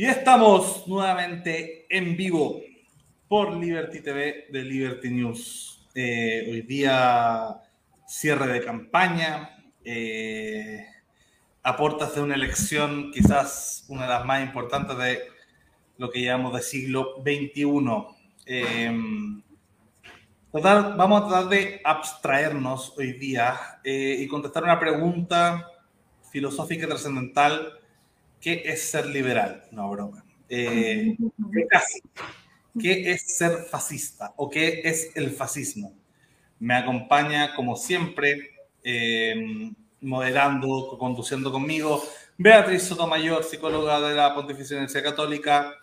Y estamos nuevamente en vivo por Liberty TV de Liberty News. Eh, hoy día cierre de campaña, eh, aportas de una elección quizás una de las más importantes de lo que llamamos de siglo XXI. Eh, vamos a tratar de abstraernos hoy día eh, y contestar una pregunta filosófica y trascendental. ¿Qué es ser liberal? No, broma. Eh, ¿Qué es ser fascista o qué es el fascismo? Me acompaña, como siempre, eh, moderando, conduciendo conmigo, Beatriz Sotomayor, psicóloga de la Pontificia Universidad Católica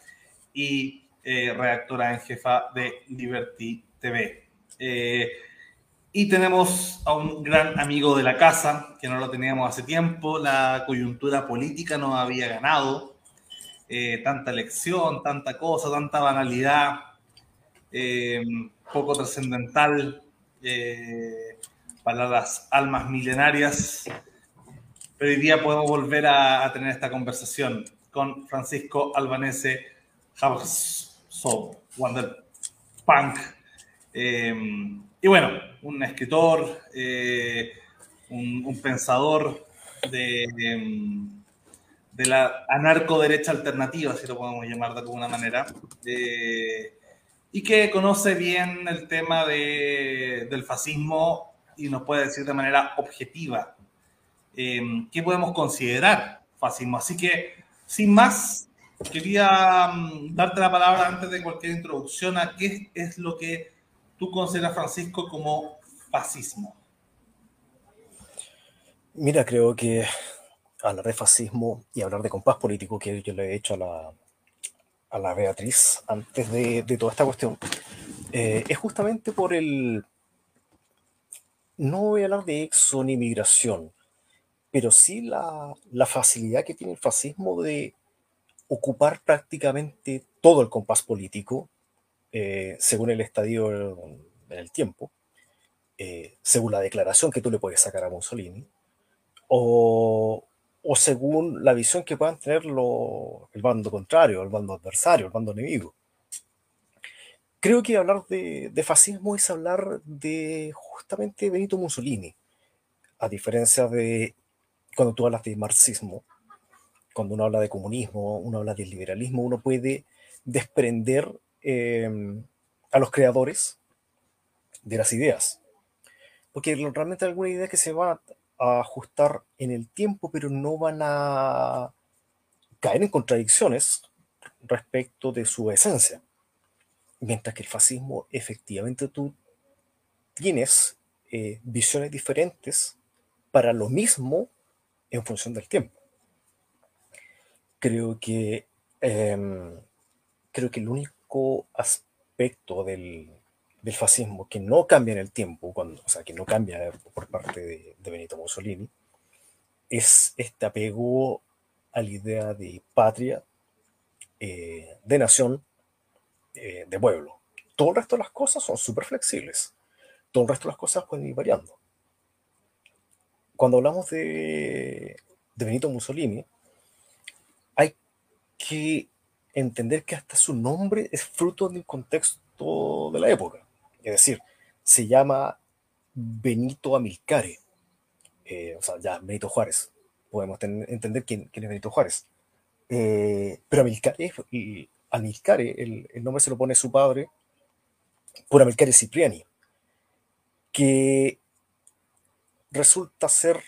y redactora en jefa de Liberty TV. Eh, y tenemos a un gran amigo de la casa, que no lo teníamos hace tiempo, la coyuntura política nos había ganado, eh, tanta elección, tanta cosa, tanta banalidad, eh, poco trascendental para las almas milenarias, pero hoy día podemos volver a, tener esta conversación con Francisco Albanese Habso, Wonder Punk, Em, y bueno, un escritor, eh, un, pensador de, em, de, la anarco-derecha alternativa, si lo podemos llamar de alguna manera, eh, y que conoce bien el tema de, del fascismo y nos puede decir de manera objetiva em, qué podemos considerar fascismo. Así que, sin más, quería mm, darte la palabra antes de cualquier introducción a qué es lo que tú consideras, Francisco, como fascismo? Mira, creo que hablar de fascismo y hablar de compás político, que yo le he hecho a la, a la Beatriz antes de, toda esta cuestión, eh, es justamente por el... No voy a hablar de exo ni migración, pero sí la, facilidad que tiene el fascismo de ocupar prácticamente todo el compás político eh, según el estadio en el tiempo, eh, según la declaración que tú le puedes sacar a Mussolini, o, según la visión que puedan tener el bando contrario, el bando adversario, el bando enemigo. Creo que hablar de, fascismo es hablar de justamente Benito Mussolini, a diferencia de cuando tú hablas de marxismo, cuando uno habla de comunismo, uno habla de liberalismo, uno puede desprender Em, a los creadores de las ideas. Porque realmente hay algunas ideas que se van a ajustar en el tiempo, pero no van a caer en contradicciones respecto de su esencia. Mientras que el fascismo, efectivamente, tú tienes eh, visiones diferentes para lo mismo en función del tiempo. Creo que, em, creo que el único aspecto del, fascismo que no cambia en el tiempo, cuando, o sea, que no cambia por parte de, Benito Mussolini, es este apego a la idea de patria, eh, de nación, eh, de pueblo. Todo el resto de las cosas son súper flexibles. Todo el resto de las cosas pueden ir variando. Cuando hablamos de, de Benito Mussolini, hay que entender que hasta su nombre es fruto del contexto de la época. Es decir, se llama Benito Amilcare, eh, o sea, ya Benito Juárez. Podemos entender quién, es Benito Juárez. Eh, pero Amilcare, Amilcare el, el, nombre se lo pone su padre por Amilcare Cipriani, que resulta ser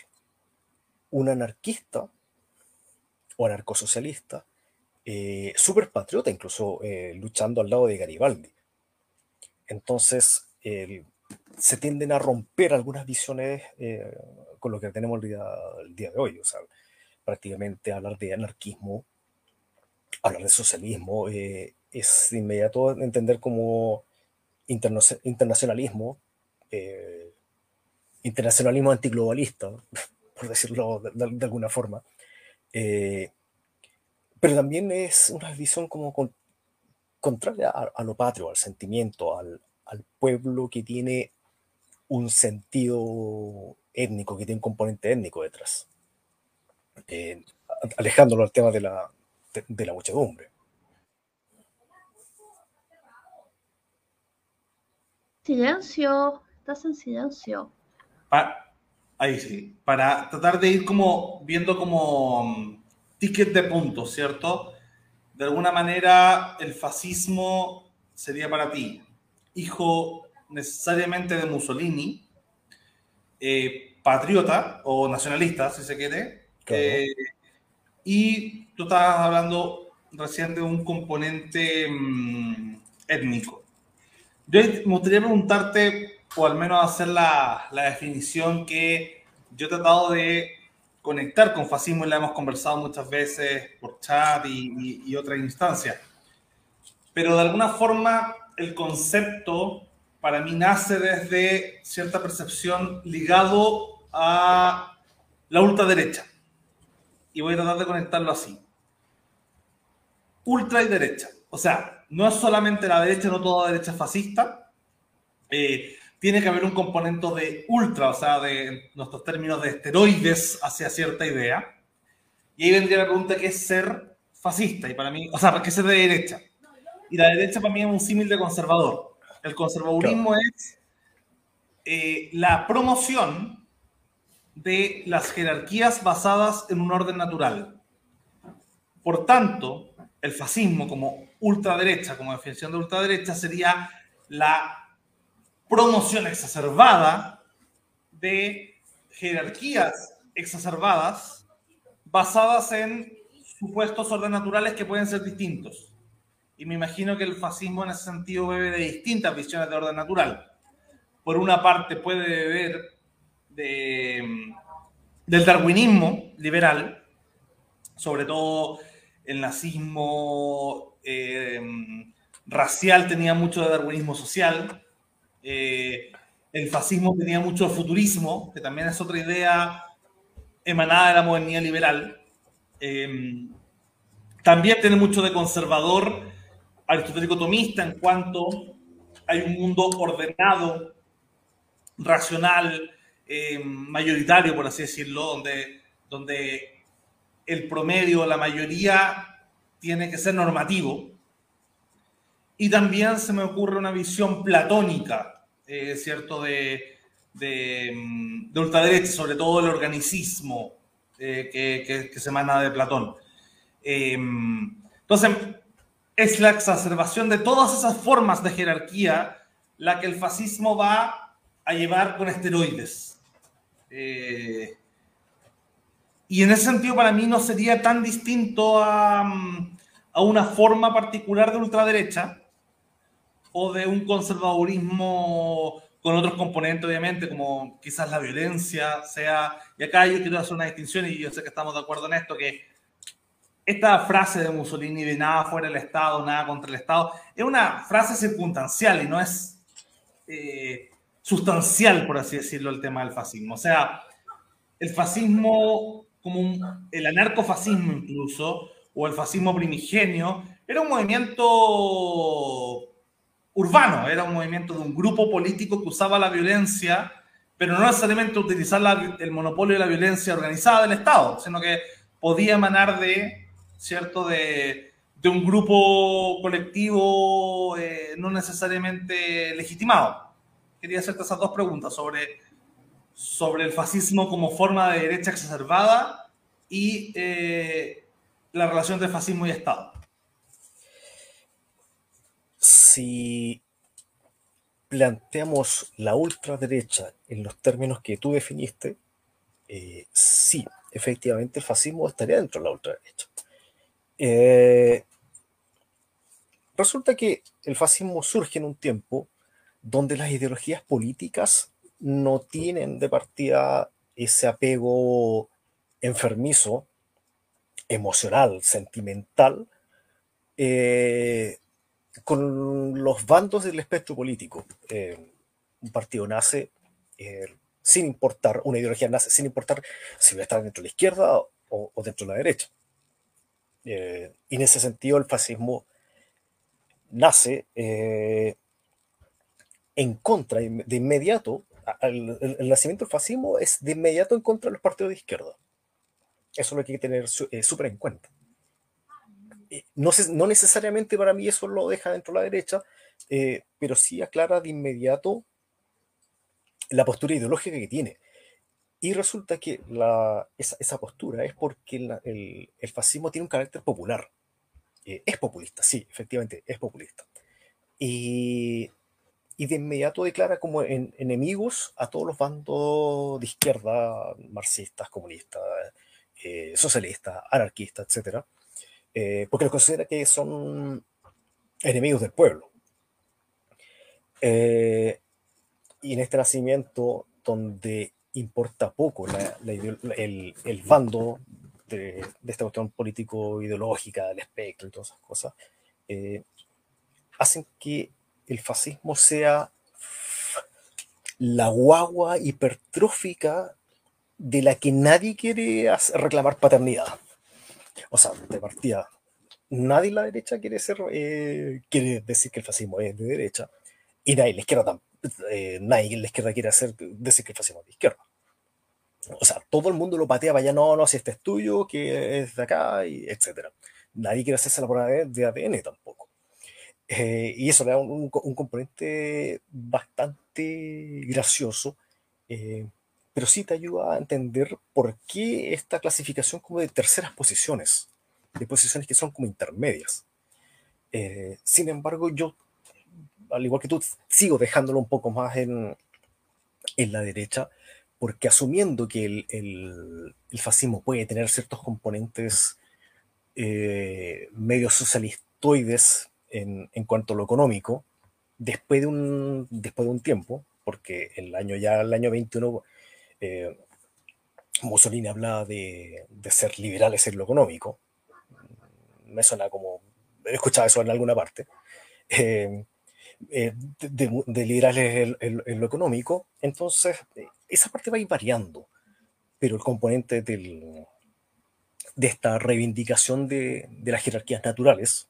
un anarquista o anarcosocialista eh, súper patriota, incluso eh, luchando al lado de Garibaldi. Entonces, se tienden a romper algunas visiones eh, con lo que tenemos el día, de hoy. O sea, prácticamente hablar de anarquismo, hablar de socialismo, es inmediato entender como internacionalismo, internacionalismo antiglobalista, por decirlo de, alguna forma. Pero también es una visión como contraria a, lo patrio, al sentimiento, al, pueblo que tiene un sentido étnico, que tiene un componente étnico detrás. Eh, alejándolo al tema de la, de la muchedumbre. Silencio, estás en silencio. ahí sí, para tratar de ir como viendo como um, ticket de puntos, ¿cierto? De alguna manera el fascismo sería para ti hijo necesariamente de Mussolini, eh, patriota o nacionalista, si se quiere, eh, y tú estabas hablando recién de un componente mm, étnico. Yo me gustaría preguntarte, o al menos hacer la, la, definición que yo he tratado de conectar con fascismo y la hemos conversado muchas veces por chat y, y, otras instancias. Pero de alguna forma el concepto para mí nace desde cierta percepción ligado a la ultraderecha. Y voy a tratar de conectarlo así. Ultra y derecha. O sea, no es solamente la derecha, no toda derecha fascista. Eh, tiene que haber un componente de ultra, o sea, de nuestros términos de esteroides hacia cierta idea. Y ahí vendría la pregunta qué es ser fascista. Y para mí, o sea, ¿qué es ser de derecha? Y la derecha para mí es un símil de conservador. El conservadurismo es eh, la promoción de las jerarquías basadas en un orden natural. Por tanto, el fascismo como ultraderecha, como definición de ultraderecha, sería la promoción exacerbada de jerarquías exacerbadas basadas en supuestos orden naturales que pueden ser distintos. Y me imagino que el fascismo en ese sentido bebe de distintas visiones de orden natural. Por una parte puede beber de, del darwinismo liberal, sobre todo el nazismo eh, racial tenía mucho de darwinismo social, eh, el fascismo tenía mucho futurismo, que también es otra idea emanada de la modernidad liberal. Eh, también tiene mucho de conservador aristotélico tomista en cuanto hay un mundo ordenado, racional, mayoritario, por así decirlo, donde, donde el promedio, la mayoría, tiene que ser normativo. Y también se me ocurre una visión platónica, eh, ¿cierto?, de, de, mm, de, ultraderecha, sobre todo el organicismo eh, que, que, se emana de Platón. Em, entonces, es la exacerbación de todas esas formas de jerarquía la que el fascismo va a llevar con esteroides. Eh, y en ese sentido, para mí no sería tan distinto a, mm, a una forma particular de ultraderecha o de un conservadurismo con otros componentes, obviamente, como quizás la violencia, sea, y acá yo quiero hacer una distinción y yo sé que estamos de acuerdo en esto, que esta frase de Mussolini de nada fuera del Estado, nada contra el Estado, es una frase circunstancial y no es eh, sustancial, por así decirlo, el tema del fascismo. O sea, el fascismo como el anarcofascismo incluso, o el fascismo primigenio, era un movimiento urbano, era un movimiento de un grupo político que usaba la violencia, pero no necesariamente utilizar el monopolio de la violencia organizada del Estado, sino que podía emanar de, ¿cierto?, de, de un grupo colectivo eh, no necesariamente legitimado. Quería hacerte esas dos preguntas sobre sobre el fascismo como forma de derecha exacerbada y eh, la relación de fascismo y Estado. Si planteamos la ultraderecha en los términos que tú definiste, eh, sí, efectivamente el fascismo estaría dentro de la ultraderecha. Eh, resulta que el fascismo surge en un tiempo donde las ideologías políticas no tienen de partida ese apego enfermizo, emocional, sentimental, eh, con los bandos del espectro político. Eh, un partido nace eh, sin importar, una ideología nace sin importar si va a estar dentro de la izquierda o, dentro de la derecha. y en ese sentido el fascismo nace en contra de inmediato el, nacimiento del fascismo es de inmediato en contra de los partidos de izquierda. Eso es lo que hay que tener eh, súper en cuenta. Eh, no, no, necesariamente para mí eso lo deja dentro de la derecha, eh, pero sí aclara de inmediato la postura ideológica que tiene. Y resulta que la, esa, postura es porque el, fascismo tiene un carácter popular. Eh, es populista, sí, efectivamente, es populista. Y, y de inmediato declara como enemigos a todos los bandos de izquierda, marxistas, comunistas, socialistas, anarquistas, etcétera eh, porque los considera que son enemigos del pueblo. Eh, y en este nacimiento, donde importa poco el, bando de, esta cuestión político-ideológica, del espectro y todas esas cosas, eh, hacen que el fascismo sea la guagua hipertrófica de la que nadie quiere reclamar paternidad o sea, de partida, nadie en la derecha quiere ser, eh, quiere decir que el fascismo es de derecha, y nadie en la izquierda, eh, nadie en la izquierda quiere hacer, decir que el fascismo es de izquierda. O sea, todo el mundo lo patea, vaya, no, no, si este es tuyo, que es de acá, y etcétera. Nadie quiere hacerse la prueba de, ADN tampoco. Eh, y eso le da un, componente bastante gracioso, pero sí te ayuda a entender por qué esta clasificación como de terceras posiciones, de posiciones que son como intermedias. Eh, sin embargo, yo, al igual que tú, sigo dejándolo un poco más en, en la derecha, porque asumiendo que el, el, fascismo puede tener ciertos componentes eh, medio socialistoides en, en, cuanto a lo económico, después de un, después de un tiempo, porque el año ya, el año 21, eh, Mussolini hablaba de, ser liberales en lo económico. Me suena como, he escuchado eso en alguna parte. Eh, eh, de, liberales en, lo económico. Entonces, esa parte va a ir variando, pero el componente de esta reivindicación de, las jerarquías naturales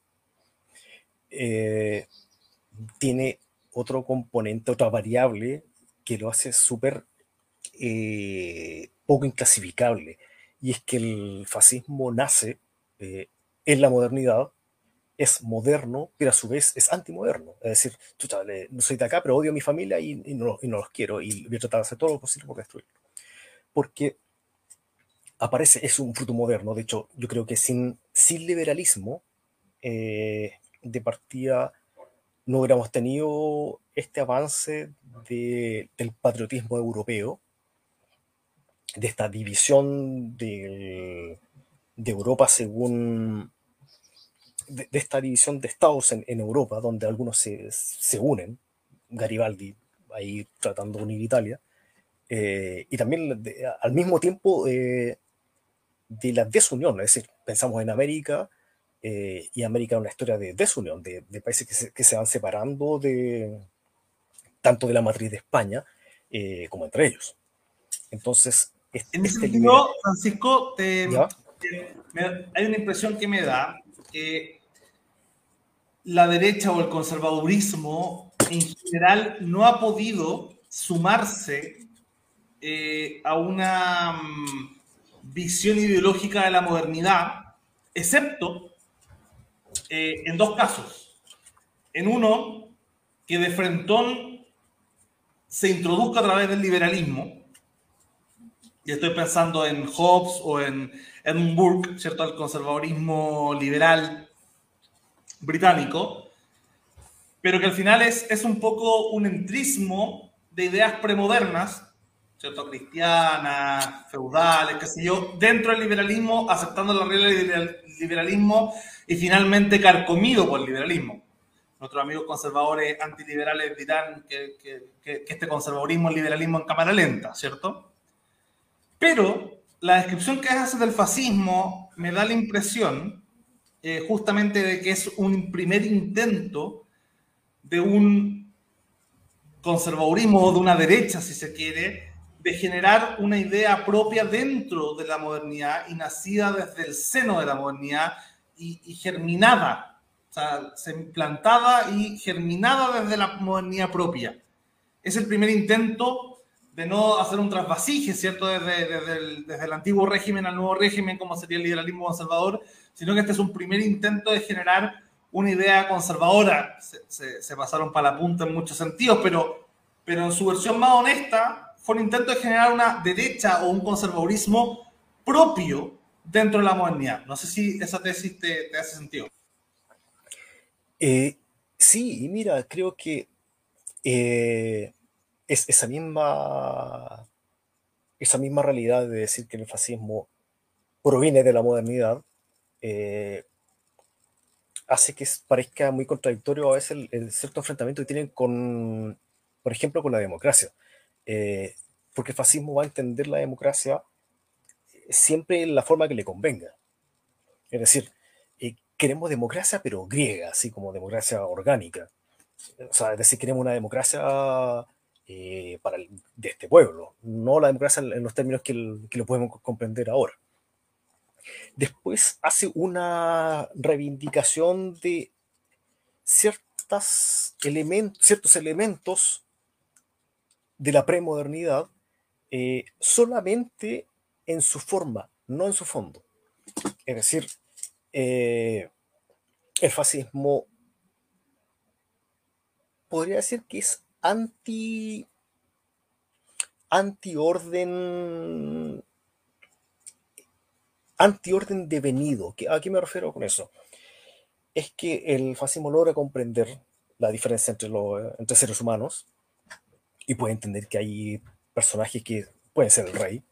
tiene otro componente, otra variable que lo hace súper eh, poco inclasificable, y es que el fascismo nace eh, en la modernidad, es moderno, pero a su vez es antimoderno. Es decir, no soy de acá, pero odio a mi familia y, no, los quiero, y voy a tratar de hacer todo lo posible por destruirlo. Porque aparece, es un fruto moderno, de hecho, yo creo que sin, sin liberalismo, eh, de partida, no hubiéramos tenido este avance del patriotismo europeo, de esta división de, Europa según de, esta división de estados en, Europa, donde algunos se, unen, Garibaldi ahí tratando de unir Italia, eh, y también al mismo tiempo eh, de la desunión, es decir, pensamos en América, eh, y América es una historia de desunión, de, países que se, que se, van separando de tanto de la matriz de España como entre ellos. Entonces, en ese sentido, Francisco, hay una impresión que me da que la derecha o el conservadurismo en general no ha podido sumarse eh, a una mm, visión ideológica de la modernidad, excepto eh, en dos casos. En uno, que de frentón se introduzca a través del liberalismo, y estoy pensando en Hobbes o en Edmund Burke, ¿cierto? El conservadorismo liberal británico, pero que al final es, es un poco un entrismo de ideas premodernas, ¿cierto? Cristianas, feudales, qué sé yo, dentro del liberalismo, aceptando la regla del liberalismo y finalmente carcomido por el liberalismo. Nuestros amigos conservadores antiliberales dirán que, que, este conservadorismo es liberalismo en cámara lenta, ¿cierto? Pero la descripción que hace del fascismo me da la impresión eh, justamente de que es un primer intento de un conservadurismo o de una derecha, si se quiere, de generar una idea propia dentro de la modernidad y nacida desde el seno de la modernidad y, germinada, o sea, se implantada y germinada desde la modernidad propia. Es el primer intento de no hacer un trasvasije, ¿cierto? Desde, desde, el, antiguo régimen al nuevo régimen, como sería el liberalismo conservador, sino que este es un primer intento de generar una idea conservadora. Se, pasaron para la punta en muchos sentidos, pero, pero en su versión más honesta fue un intento de generar una derecha o un conservadurismo propio dentro de la modernidad. No sé si esa tesis te, hace sentido. Eh, sí, y mira, creo que eh, es esa misma, esa misma realidad de decir que el fascismo proviene de la modernidad, eh, hace que parezca muy contradictorio a veces el, cierto enfrentamiento que tienen con, por ejemplo, con la democracia. Eh, porque el fascismo va a entender la democracia siempre en la forma que le convenga. Es decir, eh, queremos democracia, pero griega, así como democracia orgánica. O sea, es decir, queremos una democracia eh, para de este pueblo, no la democracia en los términos que lo podemos comprender ahora. Después hace una reivindicación de ciertas ciertos elementos de la premodernidad eh, solamente en su forma, no en su fondo. Es decir, eh, el fascismo podría decir que es anti anti-orden antiorden devenido. ¿A qué me refiero con eso? Es que el fascismo logra comprender la diferencia entre, los, entre seres humanos y puede entender que hay personajes que pueden ser el rey,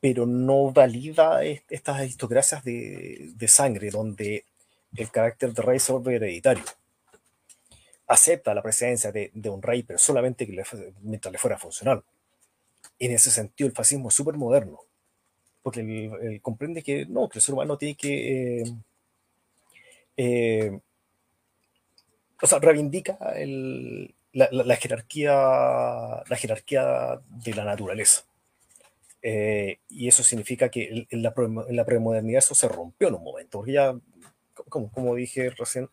pero no valida estas aristocracias de, sangre donde el carácter de rey se vuelve hereditario. Acepta la presencia de, un rey, pero solamente que mientras le fuera funcional. En ese sentido, el fascismo es súper moderno porque él, comprende que no, que el ser humano tiene que, eh, eh, o sea, reivindica la, jerarquía, la jerarquía de la naturaleza. Eh, y eso significa que en la, la, premodernidad eso se rompió en un momento, porque ya, como, como dije recién,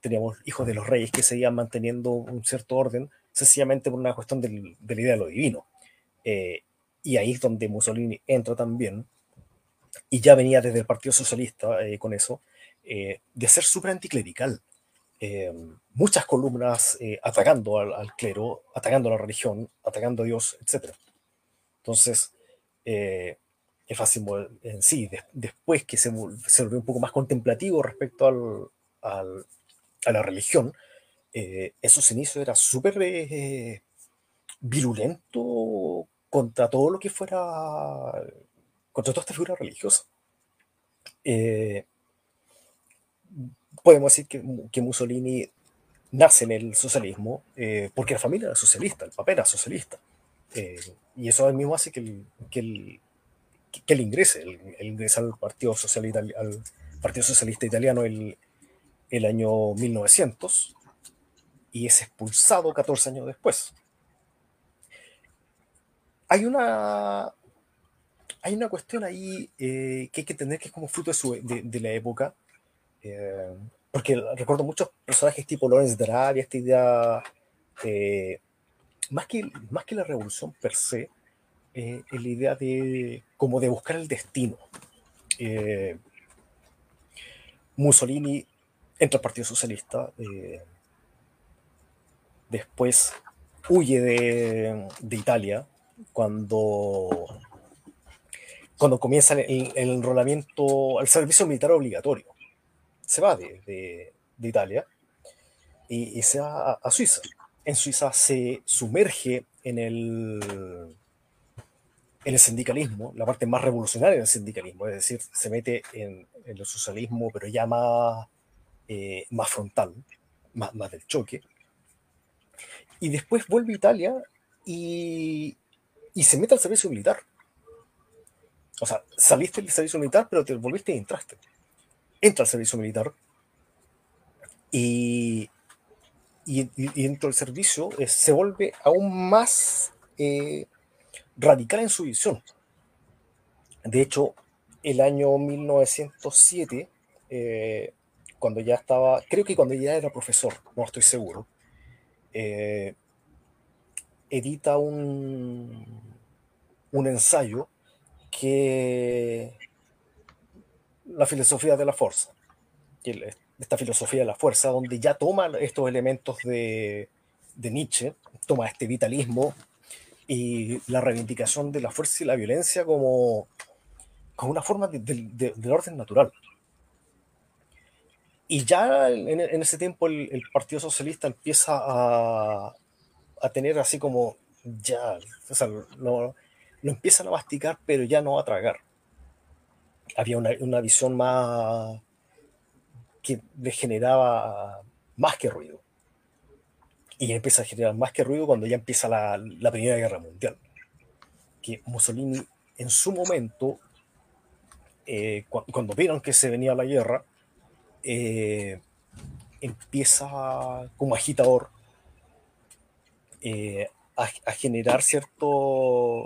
teníamos hijos de los reyes que seguían manteniendo un cierto orden, sencillamente por una cuestión de la idea de lo divino y ahí es donde Mussolini entra también, y ya venía desde el Partido Socialista eh, con eso, eh, de ser súper anticlerical. Eh, muchas columnas atacando al, clero, atacando a la religión, atacando a Dios, etc. Entonces, el fascismo en sí, después que se, se, volvió un poco más contemplativo respecto al, al, a la religión, esos inicios era súper virulento contra todo lo que fuera, contra toda esta figura religiosa. Eh, podemos decir que, Mussolini nace en el socialismo eh, porque la familia era socialista, el papá era socialista. Eh, y eso mismo hace que, el, que, el, que él ingrese, el, ingresa al Partido Socialista, al Partido Socialista Italiano el, el año 1900 y es expulsado 14 años después hay una, hay una cuestión ahí eh, que hay que entender que es como fruto de, de, la época, eh, porque recuerdo muchos personajes tipo Lawrence de Arabia, esta idea, eh, más, que, más que la revolución per se, es la idea de como de buscar el destino. Mussolini entra al Partido Socialista, después huye de, de Italia, cuando, cuando comienza el, enrolamiento al servicio militar obligatorio. Se va de, Italia y, se va a, Suiza. En Suiza se sumerge en el, en el sindicalismo, la parte más revolucionaria del sindicalismo, es decir, se mete en, el socialismo, pero ya más, eh, más frontal, más, del choque. Y después vuelve a Italia y, se mete al servicio militar. O sea, saliste del servicio militar, pero te volviste y entraste. Entra al servicio militar y, y, y dentro del servicio eh, se vuelve aún más eh, radical en su visión. De hecho, el año 1907, eh, cuando ya estaba, creo que cuando ya era profesor, no estoy seguro, edita un, un ensayo que la filosofía de la fuerza. Esta filosofía de la fuerza, donde ya toma estos elementos de, de Nietzsche, toma este vitalismo y la reivindicación de la fuerza y la violencia como, como una forma de, del orden natural. Y ya en, ese tiempo el, Partido Socialista empieza a, a, tener así como, ya, o sea, lo, lo, empiezan a masticar, pero ya no a tragar. Había una, una visión más que le generaba más que ruido y empieza a generar más que ruido cuando ya empieza la, la Primera Guerra Mundial. Que Mussolini en su momento, eh, cuando vieron que se venía la guerra, eh, empieza como agitador eh, a, generar cierto,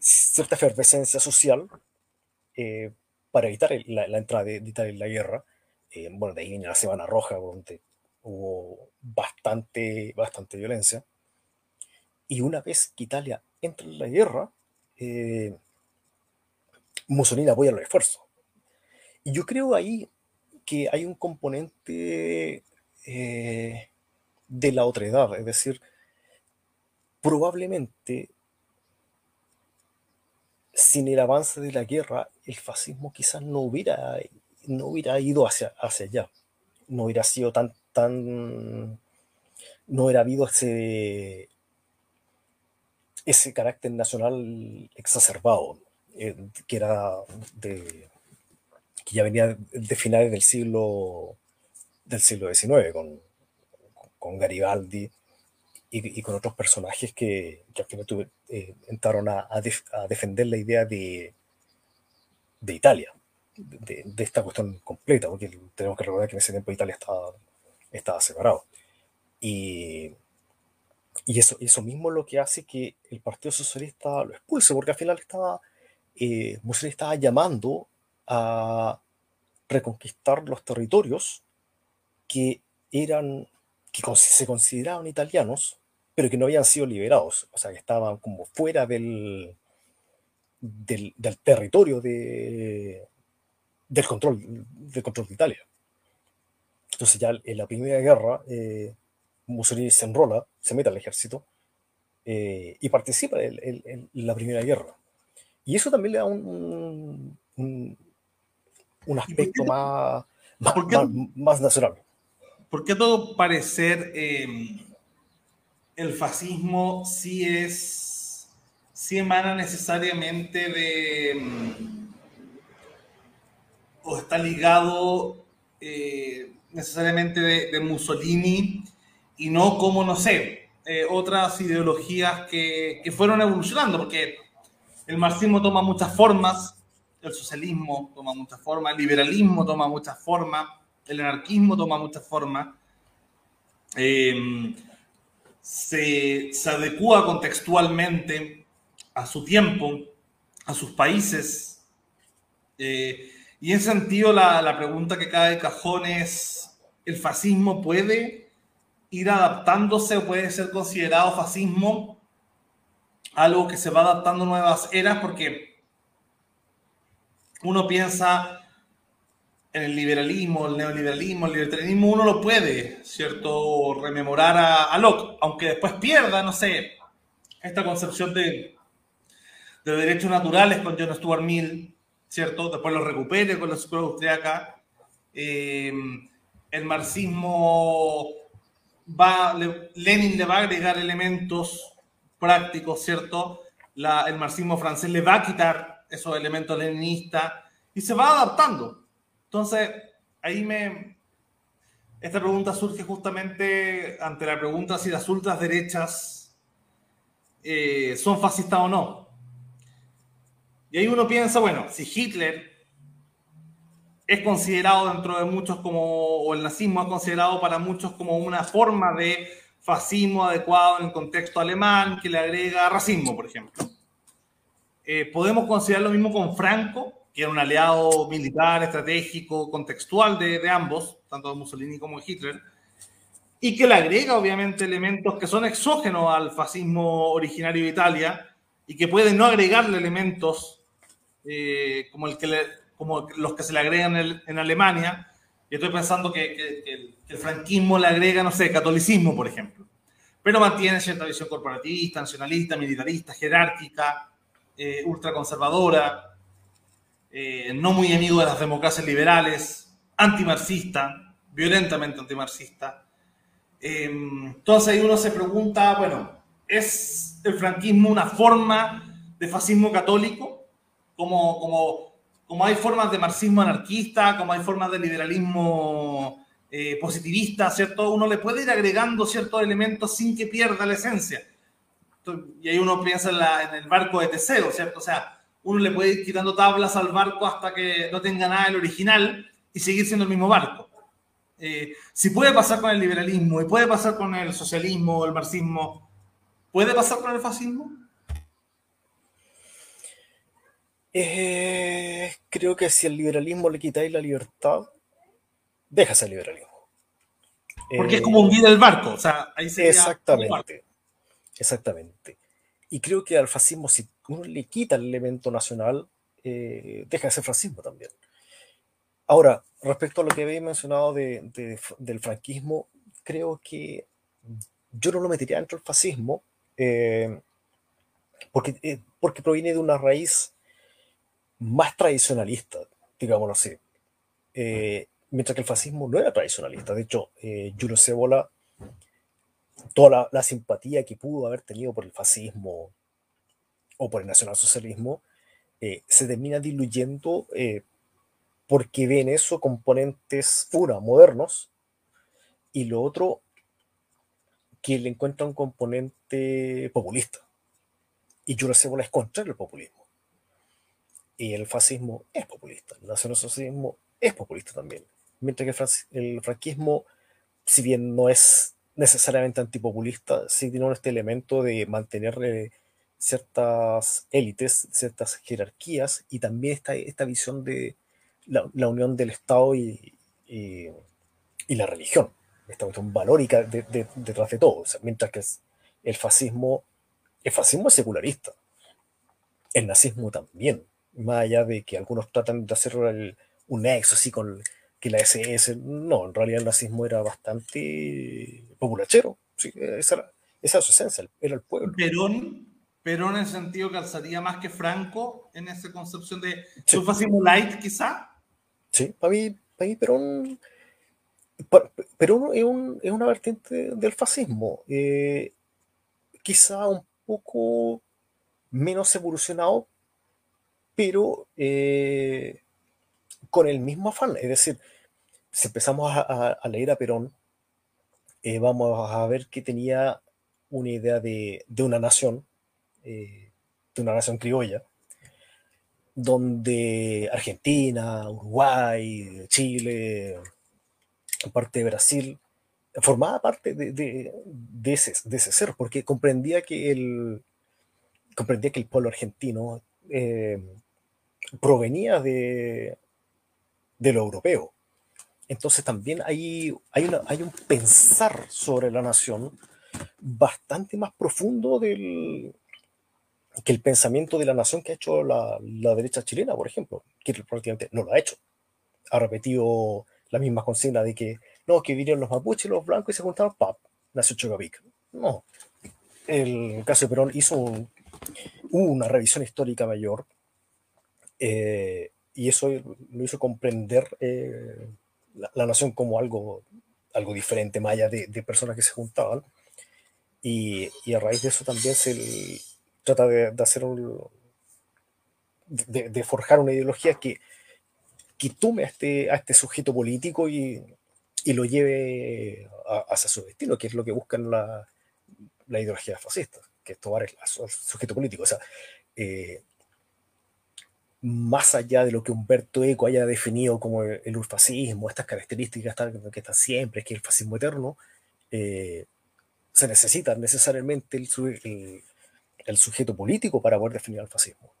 cierta efervescencia social para evitar la, entrada de, Italia en la guerra. bueno, de ahí viene la Semana Roja, donde hubo bastante, bastante violencia. Y una vez que Italia entra en la guerra, eh, Mussolini apoya los esfuerzos. Y yo creo ahí que hay un componente eh, de la otra edad, es decir, probablemente sin el avance de la guerra, el fascismo quizás no hubiera, no hubiera ido hacia, hacia allá, no hubiera sido tan tan no hubiera habido ese ese carácter nacional exacerbado eh, que era de que ya venía de finales del siglo del siglo XIX con, con Garibaldi y, con otros personajes que, que al final eh, entraron a, a, defender la idea de, de Italia, de, de, esta cuestión completa, porque tenemos que recordar que en ese tiempo Italia estaba estaba separado. Y, y eso, eso mismo lo que hace que el Partido Socialista lo expulse, porque al final estaba, eh, Mussolini estaba llamando a reconquistar los territorios que eran, que se consideraban italianos, pero que no habían sido liberados, o sea, que estaban como fuera del, del, del territorio de, del control, del control de Italia. Entonces ya en la primera guerra, eh, Mussolini se enrola, se mete al ejército eh, y participa en, la primera guerra. Y eso también le da un, un, aspecto más, más, nacional. ¿Por qué todo parecer em, el fascismo sí es, sí emana necesariamente de, em, o está ligado eh, necesariamente de, Mussolini y no como, no sé, eh, otras ideologías que, que, fueron evolucionando, porque el marxismo toma muchas formas, el socialismo toma muchas formas, el liberalismo toma muchas formas, el anarquismo toma muchas formas, eh, se, se adecua contextualmente a su tiempo, a sus países. Eh, y en ese sentido, la, la pregunta que cae de cajón es, el fascismo puede ir adaptándose o puede ser considerado fascismo algo que se va adaptando a nuevas eras porque uno piensa en el liberalismo, el neoliberalismo, el libertarianismo, uno lo puede, ¿cierto? Rememorar a, Locke, aunque después pierda, no sé, esta concepción de, de derechos naturales con John Stuart Mill, ¿cierto? Después lo recupere con la escuela austríaca. Eh, el marxismo va, Lenin le va a agregar elementos prácticos, ¿cierto? el marxismo francés le va a quitar esos elementos leninistas y se va adaptando. Entonces, ahí me... Esta pregunta surge justamente ante la pregunta si las ultraderechas eh, son fascistas o no. Y ahí uno piensa, bueno, si Hitler es considerado dentro de muchos como, o el nazismo es considerado para muchos como una forma de fascismo adecuado en el contexto alemán que le agrega racismo, por ejemplo. Eh, podemos considerar lo mismo con Franco, que era un aliado militar, estratégico, contextual de, de ambos, tanto de Mussolini como de Hitler, y que le agrega obviamente elementos que son exógenos al fascismo originario de Italia y que pueden no agregarle elementos eh, como el que le, como los que se le agregan en, Alemania. Y estoy pensando que, el, franquismo le agrega, no sé, catolicismo, por ejemplo. Pero mantiene cierta visión corporativista, nacionalista, militarista, jerárquica, eh, ultraconservadora, eh, no muy amigo de las democracias liberales, antimarxista, violentamente antimarxista. Em, entonces ahí uno se pregunta, bueno, ¿es el franquismo una forma de fascismo católico? Como, como, como hay formas de marxismo anarquista, como hay formas de liberalismo eh, positivista, ¿cierto? Uno le puede ir agregando ciertos elementos sin que pierda la esencia. Y ahí uno piensa en, el barco de Teseo, ¿cierto? O sea, uno le puede ir quitando tablas al barco hasta que no tenga nada del original y seguir siendo el mismo barco. Eh, si puede pasar con el liberalismo y puede pasar con el socialismo o el marxismo, ¿puede pasar con el fascismo? Eh, creo que si al liberalismo le quitáis la libertad, dejas el liberalismo. Porque es como hundir el barco, o sea, ahí Exactamente, exactamente. Y creo que al fascismo, si uno le quita el elemento nacional, eh, deja de ser fascismo también. Ahora, respecto a lo que habéis mencionado del franquismo, creo que yo no lo metería dentro del fascismo eh, porque, eh, porque proviene de una raíz más tradicionalista, digámoslo así. Eh, mientras que el fascismo no era tradicionalista. De hecho, Julio Cebola, toda la, simpatía que pudo haber tenido por el fascismo o por el nacionalsocialismo, se termina diluyendo porque ven eso componentes, una, modernos, y lo otro, que le encuentra un componente populista. Y yo Cebola es contrario al populismo. Y el fascismo es populista, el nacionalsocialismo es populista también. Mientras que el, franquismo, si bien no es necesariamente antipopulista, sí tiene este elemento de mantener eh, ciertas élites, ciertas jerarquías y también esta, esta visión de, la, unión del Estado y, la religión. Esta cuestión valórica detrás de todo. mientras que el fascismo, el fascismo es secularista. El nazismo también. Más allá de que algunos tratan de hacer un nexo así con que la SS. No, en realidad el nazismo era bastante populachero. esa, era, esa su esencia, era el pueblo. Perón, Perón en el sentido que alzaría más que Franco en esa concepción de su fascismo light, quizá. Sí, para mí, para mí Perón, es, un, es, una vertiente del fascismo. Eh, quizá un poco menos evolucionado, pero eh, con el mismo afán. Es decir, si empezamos a, leer a Perón, eh, vamos a ver que tenía una idea de, de una nación, de una nación criolla, donde Argentina, Uruguay, Chile, parte de Brasil, formaba parte de, ese, de ese ser, porque comprendía que el, comprendía que el pueblo argentino eh, provenía de, de lo europeo. Entonces también hay, hay, un pensar sobre la nación bastante más profundo del, que el pensamiento de la nación que ha hecho la, derecha chilena, por ejemplo, que prácticamente no lo ha hecho. Ha repetido la misma consigna de que no, que vinieron los mapuches, los blancos y se juntaron, ¡pap! Nació Chocapic. No. El caso de Perón hizo una revisión histórica mayor eh, y eso lo hizo comprender eh, la, nación como algo, algo diferente, más allá de, personas que se juntaban. Y, y, a raíz de eso también se, trata de, hacer un, de, forjar una ideología que, que tome a este, a este sujeto político y, y lo lleve hacia su destino, que es lo que buscan la, la ideología fascista, que es tomar el, sujeto político. O sea, eh, más allá de lo que Humberto Eco haya definido como el, el fascismo, estas características que están siempre, que es el fascismo eterno, eh, se necesita necesariamente el, sujeto político para poder definir el fascismo.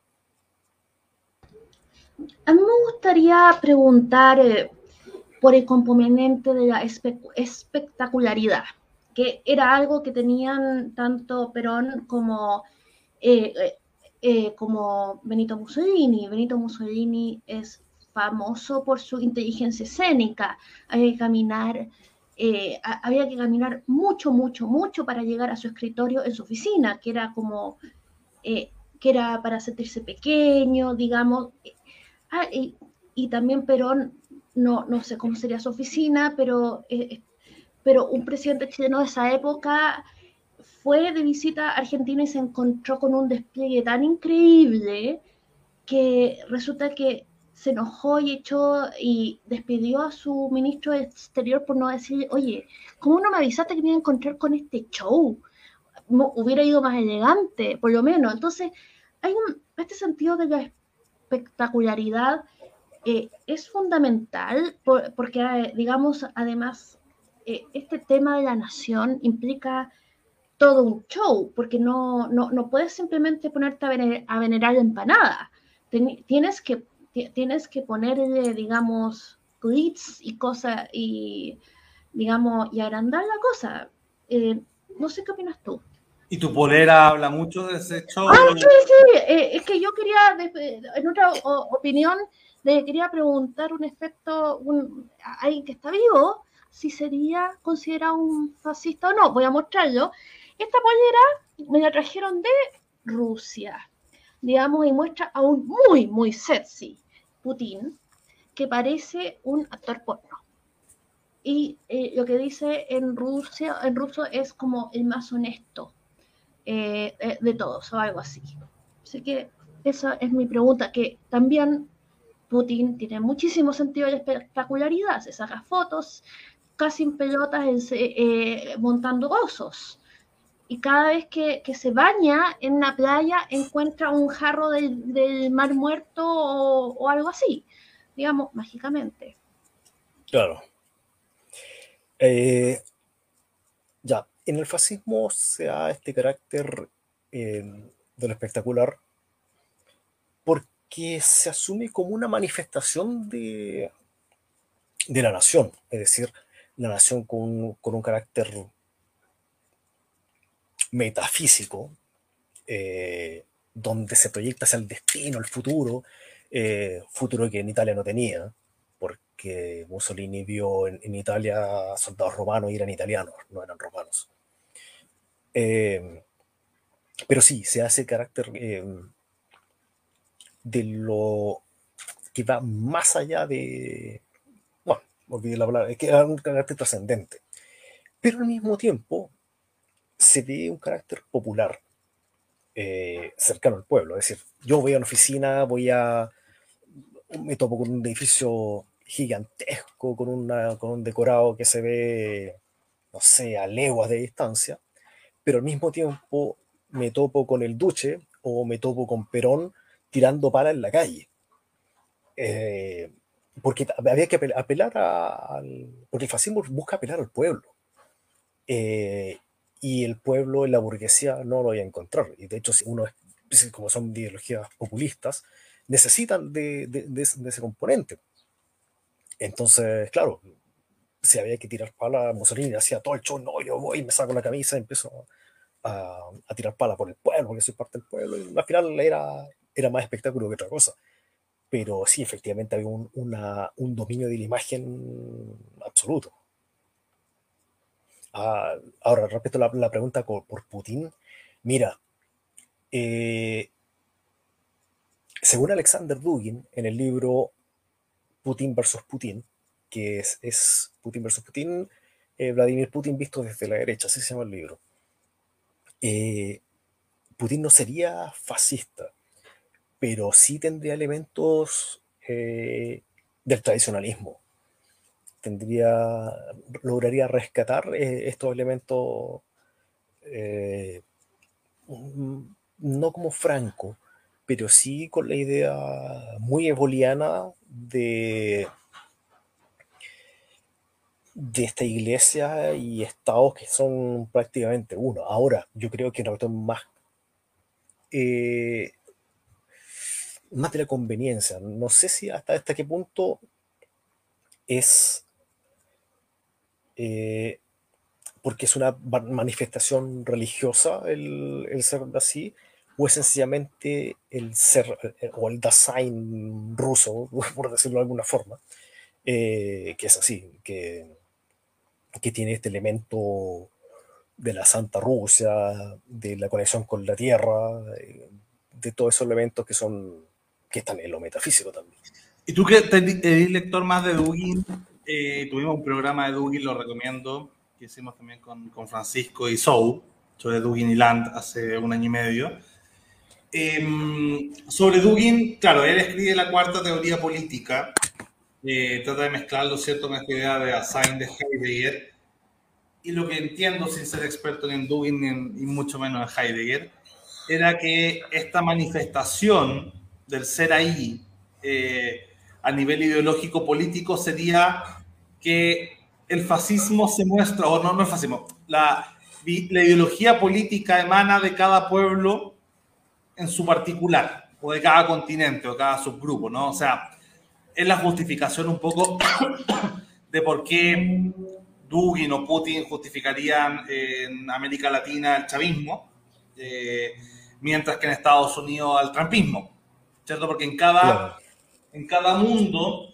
A mí me gustaría preguntar eh, por el componente de la espectacularidad, que era algo que tenían tanto Perón como, eh, eh, como Benito Mussolini. Benito Mussolini es famoso por su inteligencia escénica. Había que caminar, eh, había que caminar mucho, mucho, mucho para llegar a su escritorio en su oficina, que era como, eh, que era para sentirse pequeño, digamos. Ah, y, y, también Perón, no, no sé cómo sería su oficina, pero, pero un presidente chileno de esa época fue de visita a Argentina y se encontró con un despliegue tan increíble que resulta que se enojó y echó y despidió a su ministro de Exterior por no decirle, oye, ¿cómo no me avisaste que me iba a encontrar con este show? hubiera ido más elegante, por lo menos. Entonces, hay un, este sentido de la espectacularidad eh, es fundamental porque, eh, digamos, además, eh, este tema de la nación implica todo un show, porque no, no, no puedes simplemente ponerte a, venerar, la empanada. tienes, que, tienes que ponerle, digamos, glitz y cosas, y, digamos, y agrandar la cosa. Eh, no sé qué opinas tú. ¿Y tu polera habla mucho de ese show? Ah, sí, sí. Eh, es que yo quería, en otra opinión, le quería preguntar un efecto, un, a alguien que está vivo, si sería considerado un fascista o no. Voy a mostrarlo. Esta polera me la trajeron de Rusia, digamos, y muestra a un muy, muy sexy Putin, que parece un actor porno. Y eh, lo que dice en Rusia, en ruso es como el más honesto eh, eh, de todos, o algo así. Así que esa es mi pregunta, que también Putin tiene muchísimo sentido de espectacularidad, se saca fotos casi en pelotas montando osos y cada vez que, se baña en la playa encuentra un jarro del, mar muerto o, algo así, digamos, mágicamente. Claro. Eh, ya, en el fascismo se da este carácter eh, de lo espectacular porque se asume como una manifestación de, de la nación, es decir, la nación con, con un carácter metafísico, eh, donde se proyecta hacia el destino, el futuro, eh, futuro que en Italia no tenía, porque Mussolini vio en, Italia soldados romanos y eran italianos, no eran romanos. Eh, pero sí, se hace carácter de lo que va más allá de, bueno, olvidé la palabra, es que es un carácter trascendente. Pero al mismo tiempo, se ve un carácter popular eh, cercano al pueblo. Es decir, yo voy a una oficina, voy a. me topo con un edificio gigantesco, con, una, con un decorado que se ve, no sé, a leguas de distancia, pero al mismo tiempo me topo con el duche o me topo con Perón tirando pala en la calle. Eh, porque había que apelar al. Porque el fascismo busca apelar al pueblo. Eh, y el pueblo y la burguesía no lo voy a encontrar. Y de hecho, si uno es, como son ideologías populistas, necesitan de, de, ese componente. Entonces, claro, si había que tirar pala, Mussolini hacía todo el show, no, yo voy, me saco la camisa y empiezo a, a, tirar pala por el pueblo, porque soy parte del pueblo, y al final era, era más espectáculo que otra cosa. Pero sí, efectivamente había un, una, un dominio de la imagen absoluto. Ah, ahora, respecto a la, pregunta por, Putin, mira, eh, según Alexander Dugin, en el libro Putin versus Putin, que es, Putin versus Putin, eh, Vladimir Putin visto desde la derecha, así se llama el libro. Eh, Putin no sería fascista, pero sí tendría elementos del tradicionalismo tendría, lograría rescatar eh, estos elementos, eh, mm, no como Franco, pero sí con la idea muy eboliana de, de esta iglesia y estados que son prácticamente uno. Ahora, yo creo que no más, eh, más de la conveniencia. No sé si hasta, hasta qué punto es eh, porque es una manifestación religiosa el, ser así, o es sencillamente el ser o el design ruso, por decirlo de alguna forma, que es así, que, que tiene este elemento de la Santa Rusia, de la conexión con la Tierra, de todos esos elementos que son que están en lo metafísico también. Y tú que eres lector más de Dugin, eh, tuvimos un programa de Dugin, lo recomiendo, que hicimos también con, con Francisco y Sou, sobre Dugin y Land hace un año y medio. Em, sobre Dugin, claro, él escribe la cuarta teoría política, eh, trata de mezclarlo, ¿cierto?, con esta idea de Assign de Heidegger, y lo que entiendo, sin ser experto en Dugin y mucho menos en Heidegger, era que esta manifestación del ser ahí eh, a nivel ideológico político sería que el fascismo se muestra, o no, no el fascismo, la, la ideología política emana de cada pueblo en su particular, o de cada continente, o cada subgrupo, ¿no? O sea, es la justificación un poco de por qué Dugin o Putin justificarían en América Latina el chavismo, eh, mientras que en Estados Unidos al trampismo, ¿cierto? Porque en cada, en cada mundo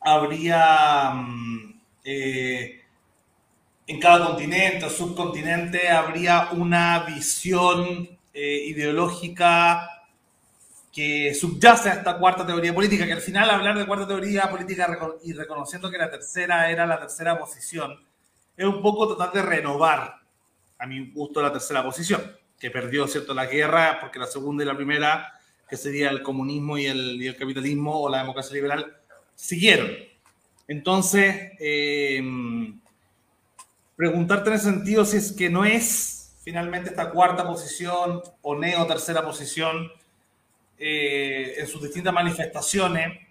habría, mm, eh, en cada continente o subcontinente habría una visión eh, ideológica que subyace a esta cuarta teoría política, que al final hablar de cuarta teoría política y reconociendo que la tercera era la tercera posición, es un poco tratar de renovar, a mi gusto, la tercera posición, que perdió cierto la guerra, porque la segunda y la primera, que sería el comunismo y el, y el capitalismo o la democracia liberal, siguieron. Entonces, eh, preguntarte en ese sentido si es que no es finalmente esta cuarta posición o neo tercera posición eh, en sus distintas manifestaciones,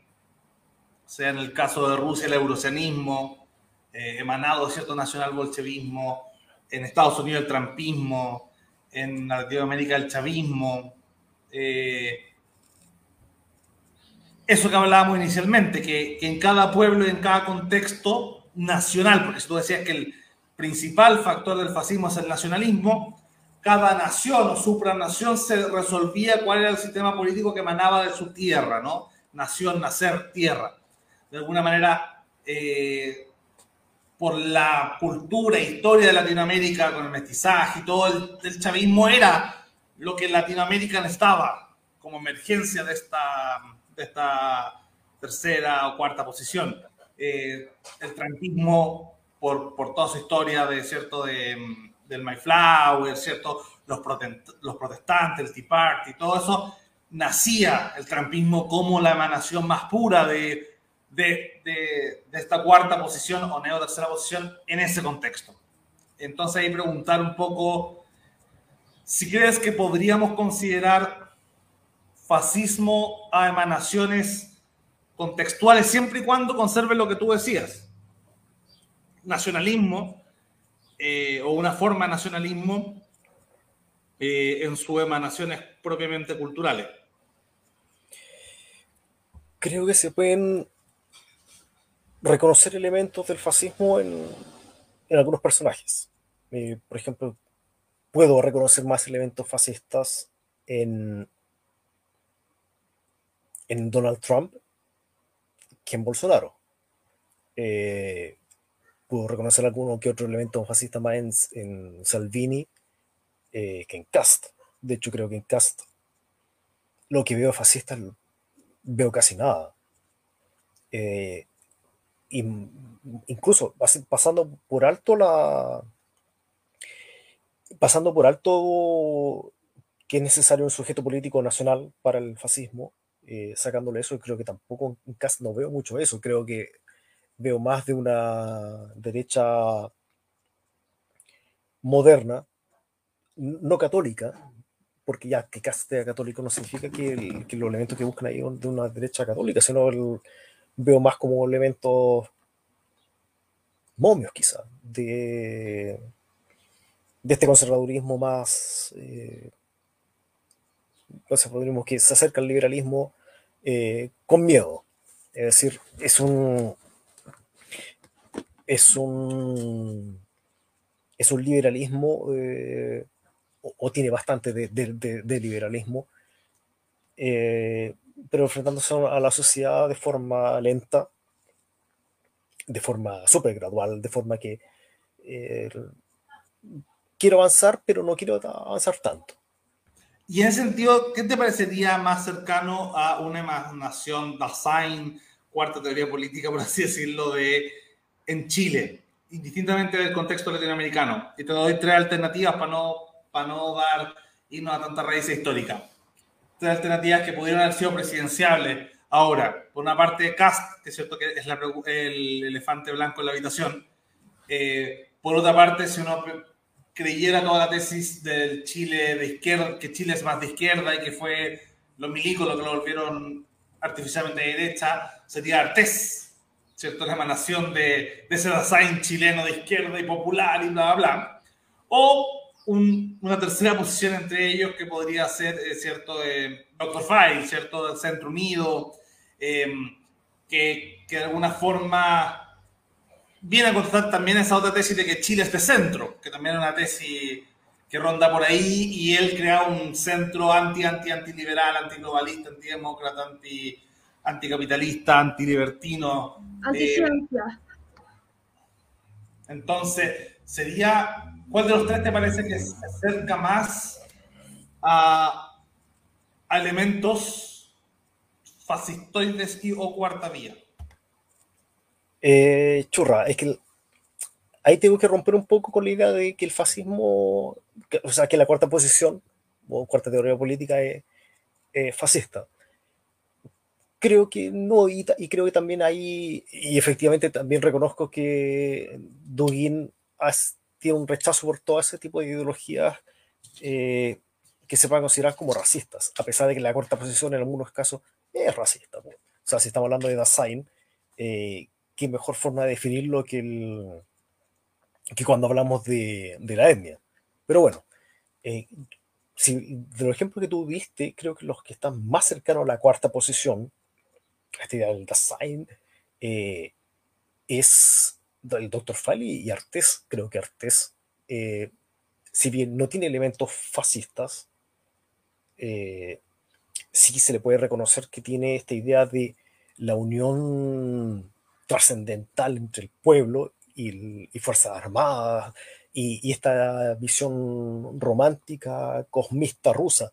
sea en el caso de Rusia el eurocianismo, eh, emanado de cierto nacional bolchevismo, en Estados Unidos el trampismo, en Latinoamérica el chavismo. Eh, eso que hablábamos inicialmente, que, en cada pueblo y en cada contexto nacional, porque si tú decías que el principal factor del fascismo es el nacionalismo, cada nación o supranación se resolvía cuál era el sistema político que emanaba de su tierra, ¿no? Nación, nacer, tierra. De alguna manera, eh, por la cultura e historia de Latinoamérica, con el mestizaje y todo el, chavismo, era lo que Latinoamérica necesitaba como emergencia de esta, esta tercera o cuarta posición. Eh, el trampismo, por, por toda su historia de cierto de del Mayflower, ¿cierto? Los, los protestantes, el Tea Party, todo eso, nacía el trampismo como la emanación más pura de, de, de, esta cuarta posición o neo tercera posición en ese contexto. Entonces ahí preguntar un poco si crees que podríamos considerar fascismo a emanaciones contextuales siempre y cuando conserve lo que tú decías. Nacionalismo, eh, o una forma de nacionalismo eh, en sus emanaciones propiamente culturales? Creo que se pueden reconocer elementos del fascismo en, en algunos personajes. Eh, por ejemplo, puedo reconocer más elementos fascistas en, en Donald Trump que en Bolsonaro. Eh, reconocer alguno que otro elemento fascista más en, Salvini eh, que en Cast. De hecho, creo que en Cast lo que veo fascista veo casi nada. Eh, incluso pasando por alto la. Pasando por alto que es necesario un sujeto político nacional para el fascismo, eh, sacándole eso, creo que tampoco en Cast no veo mucho eso. Creo que veo más de una derecha moderna, no católica, porque ya que sea católico no significa que, los elementos que buscan ahí son de una derecha católica, sino veo más como elementos momios quizá, de, de este conservadurismo más, eh, conservadurismo que se acerca al liberalismo eh, con miedo. Es decir, es un, es un, es un liberalismo eh, o, tiene bastante de, liberalismo, eh, pero enfrentándose a la sociedad de forma lenta, de forma súper gradual, de forma que quiero avanzar, pero no quiero avanzar tanto. Y en ese sentido, ¿qué te parecería más cercano a una nación Dasein, cuarta teoría política, por así decirlo, de en Chile, indistintamente del contexto latinoamericano? Y te doy tres alternativas para no, para no dar irnos a tanta raíz histórica. Tres alternativas que pudieron haber sido presidenciables. Ahora, por una parte, Cast, que es cierto que es el elefante blanco en la habitación. Eh, por otra parte, si uno creyera toda la tesis del Chile de izquierda, que Chile es más de izquierda y que fue los milicos los que lo volvieron artificialmente de derecha, sería Artés, ¿cierto? La emanación de, de ese design chileno de izquierda y popular y bla, bla, bla. O una tercera posición entre ellos que podría ser, eh, ¿cierto? Eh, Dr. ¿cierto? Del Centro Unido, eh, que, que de alguna forma viene a contestar también esa otra tesis de que Chile es de centro, que también es una tesis que ronda por ahí, y él crea un centro anti, anti, antiliberal, antiglobalista, antidemócrata, anti, anticapitalista, antilibertino. Anticiencia. Eh, entonces, sería, ¿cuál de los tres te parece que se acerca más a, a elementos fascistoides y o cuarta vía? Eh, churra, es que ahí tengo que romper un poco con la idea de que el fascismo, o sea, que la cuarta posición o cuarta teoría política es, fascista. Creo que no, y, creo que también hay, y efectivamente también reconozco que Dugin tiene un rechazo por todo ese tipo de ideologías eh, que se pueden considerar como racistas, a pesar de que la cuarta posición en algunos casos es racista. O sea, si estamos hablando de Dasein, eh, qué mejor forma de definirlo que, el, que cuando hablamos de, la etnia. Pero bueno, eh, de los ejemplos que tú viste, creo que los que están más cercanos a la cuarta posición, esta idea del design, eh, es el Dr. Fali y Artés. Creo que Artés, eh, si bien no tiene elementos fascistas, sí se le puede reconocer que tiene esta idea de la unión trascendental entre el pueblo y, Fuerzas Armadas y, esta visión romántica, cosmista rusa.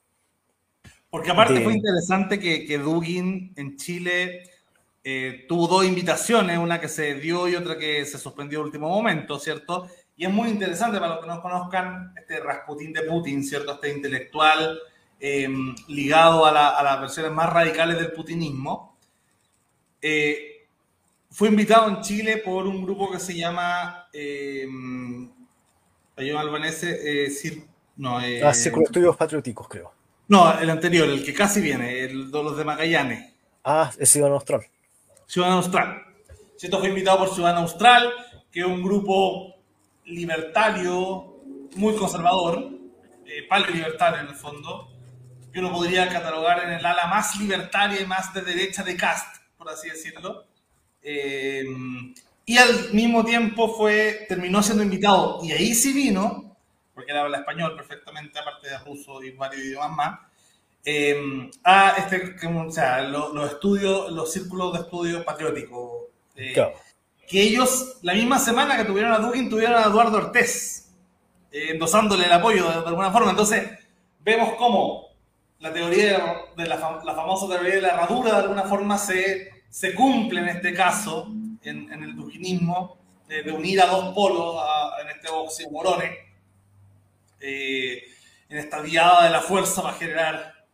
Porque aparte fue interesante que, que, Dugin en Chile eh, tuvo dos invitaciones, una que se dio y otra que se suspendió en último momento, ¿cierto? Y es muy interesante para los que no conozcan este Rasputín de Putin, ¿cierto? Este intelectual eh, ligado a, a, las versiones más radicales del putinismo. Eh, fue invitado en Chile por un grupo que se llama eh, Albanese, eh, no, eh, ah, Estudios Patrióticos, creo. No, el anterior, el que casi viene, el de los de Magallanes. Ah, es Ciudadano Austral. Ciudadano Austral. Esto fue invitado por Ciudadano Austral, que es un grupo libertario, muy conservador, eh, libertario en el fondo, que uno podría catalogar en el ala más libertaria y más de derecha de Cast, por así decirlo. Eh, y al mismo tiempo fue, terminó siendo invitado, y ahí sí vino, porque él habla español perfectamente, aparte de ruso y varios idiomas más, eh, a este, o sea, los, estudios, los círculos de estudio patrióticos. Eh, que ellos, la misma semana que tuvieron a Dugin, tuvieron a Eduardo Ortés, endosándole el apoyo de, alguna forma. Entonces, vemos cómo la teoría de la, la famosa teoría de la herradura de alguna forma se se cumple en este caso, en, el dujinismo, de, unir a dos polos, en este oxímorone, eh, en esta diada de la fuerza para generar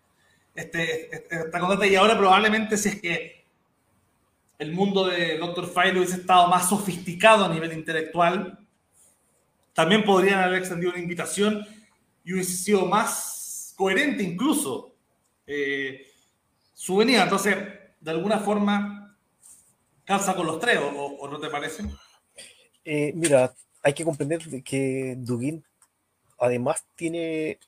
este, este, esta constante. Y ahora probablemente si es que el mundo de Dr. File hubiese estado más sofisticado a nivel intelectual, también podrían haber extendido una invitación y hubiese sido más coherente incluso eh, su venida. Entonces, de alguna forma calza con los tres, ¿o, no te parece? Eh, mira, hay que comprender que Dugin además tiene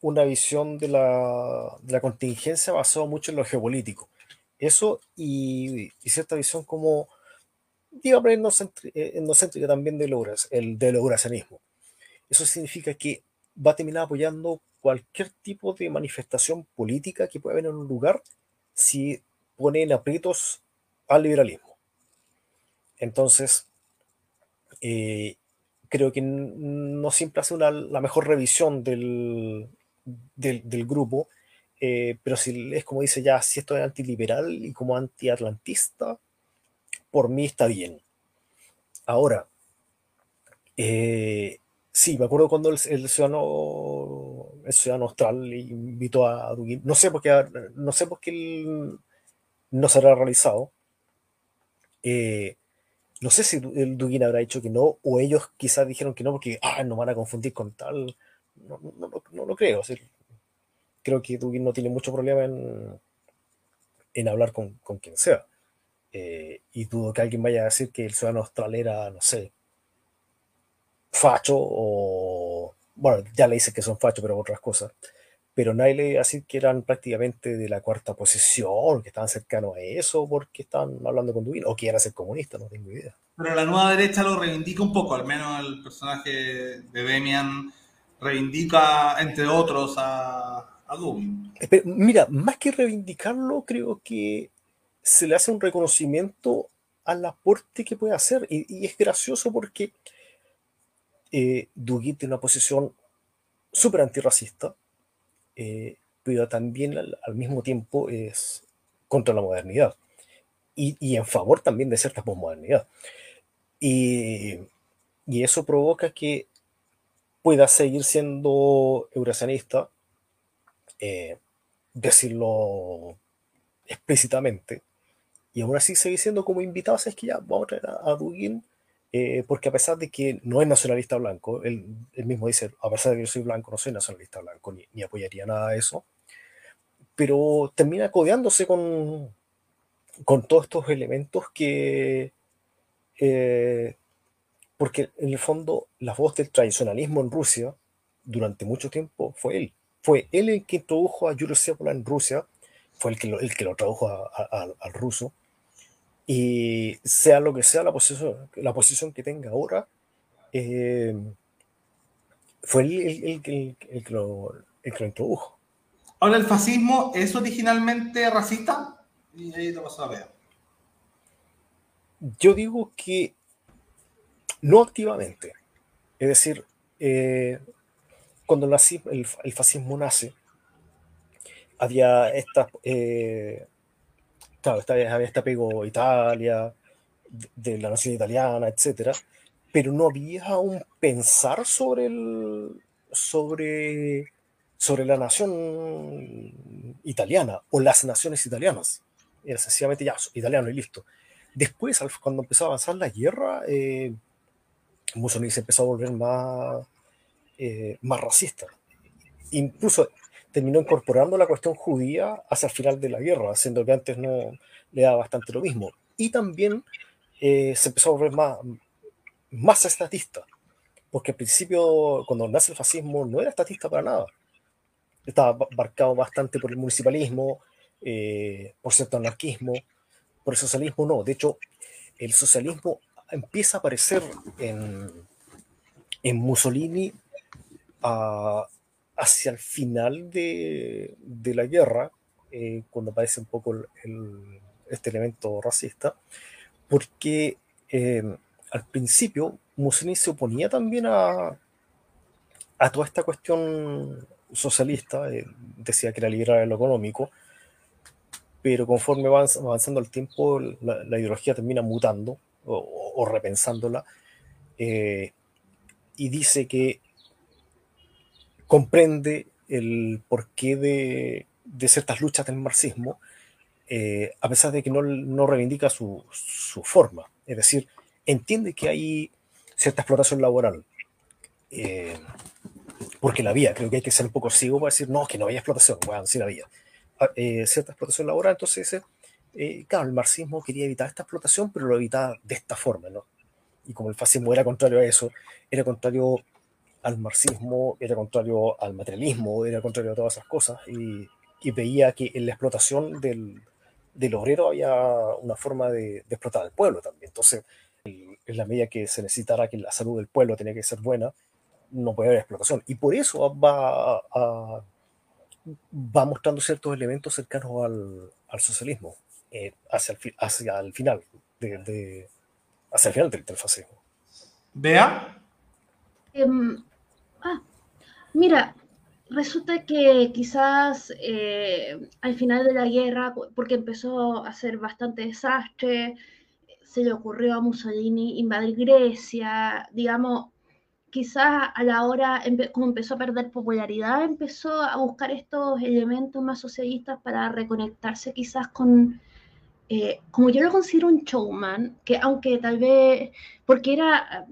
una visión de la, contingencia basada mucho en lo geopolítico. Eso y, cierta visión como, digamos, endocéntrica, eh, también del, el, del Eso significa que va a terminar apoyando cualquier tipo de manifestación política que pueda haber en un lugar si pone en aprietos al liberalismo. Entonces, eh, creo que no siempre hace una, la mejor revisión del, del, grupo, eh, pero si es como dice ya, si esto es antiliberal y como antiatlantista, por mí está bien. Ahora, eh, sí, me acuerdo cuando el, ciudadano, el ciudadano austral invitó a Dugin, no sé por qué, no sé por qué no se habrá realizado. Eh, no sé si el Dugin habrá dicho que no, o ellos quizás dijeron que no porque ah, nos van a confundir con tal. No, no, lo creo. creo que Dugin no tiene mucho problema en, en hablar con, con quien sea. Eh, y dudo que alguien vaya a decir que el ciudadano austral era, no sé, facho o. Bueno, ya le dice que son fachos, pero otras cosas. Pero nadie le iba a decir que eran prácticamente de la cuarta posición, que estaban cercanos a eso, porque estaban hablando con Dugin, o que era ser comunista, no tengo idea. Pero la nueva derecha lo reivindica un poco, al menos el personaje de Demian reivindica, entre otros, a, a mira, más que reivindicarlo, creo que se le hace un reconocimiento al aporte que puede hacer. Y, es gracioso porque eh, Dugin tiene una posición súper antirracista, eh, también al, mismo tiempo es contra la modernidad y, en favor también de cierta posmodernidad. Y, eso provoca que pueda seguir siendo eurasianista, eh, decirlo explícitamente, y aún así sigue siendo como invitado, es que ya vamos a traer a, Dugin, eh, porque a pesar de que no es nacionalista blanco, él, mismo dice, a pesar de que yo soy blanco, no soy nacionalista blanco, ni, apoyaría nada de eso, pero termina codeándose con, con todos estos elementos que... Eh, porque en el fondo la voz del tradicionalismo en Rusia durante mucho tiempo fue él. Fue él el que introdujo a Yuri Sepola en Rusia, fue el que lo, el que lo tradujo al ruso, y sea lo que sea la posición, la posición que tenga ahora, eh, fue el, el, que lo, introdujo. Ahora, ¿el fascismo es originalmente racista? Y ahí lo vas a ver. Yo digo que no activamente. Es decir, eh, cuando el, el, fascismo nace, había estas eh, claro, había este apego a Italia, de, la nación italiana, etcétera, pero no había un pensar sobre el, sobre, sobre la nación italiana o las naciones italianas. Era sencillamente ya, italiano y listo. Después, cuando empezó a avanzar la guerra, eh, Mussolini se empezó a volver más, eh, más racista. Incluso terminó incorporando la cuestión judía hacia el final de la guerra, siendo que antes no le daba bastante lo mismo. Y también eh, se empezó a volver más, más estatista, porque al principio, cuando nace el fascismo, no era estatista para nada. Estaba marcado bastante por el municipalismo, eh, por cierto anarquismo, por el socialismo no. De hecho, el socialismo empieza a aparecer en, en Mussolini a, hacia el final de, de la guerra, eh, cuando aparece un poco este elemento racista, porque eh, al principio Mussolini se oponía también a, a toda esta cuestión socialista, eh, decía que era liberal en lo económico, pero conforme va avanzando el tiempo, la, ideología termina mutando o, repensándola, y dice que comprende el porqué de, de ciertas luchas del marxismo, eh, a pesar de que no, no reivindica su, su, forma. Es decir, entiende que hay cierta explotación laboral, eh, porque la había. Creo que hay que ser un poco ciego para decir, no, que no había explotación, bueno, sí la había. Ah, eh, cierta explotación laboral, entonces, claro, el marxismo quería evitar esta explotación, pero lo evitaba de esta forma, ¿no? Y como el fascismo era contrario a eso, era contrario al marxismo, era contrario al materialismo, era contrario a todas esas cosas y, veía que en la explotación del, del obrero había una forma de, explotar al pueblo también. Entonces, en la medida que se necesitara que la salud del pueblo tenía que ser buena, no puede haber explotación. Y por eso va, va mostrando ciertos elementos cercanos al, socialismo eh, hacia, el, hacia el final, de, hacia el final del, fascismo. ¿Vea? Em, ah, mira, resulta que quizás eh, al final de la guerra, porque empezó a ser bastante desastre, se le ocurrió a Mussolini invadir Grecia, digamos, quizás a la hora, como empezó a perder popularidad, empezó a buscar estos elementos más socialistas para reconectarse quizás con, eh, como yo lo considero un showman, que aunque tal vez, porque era,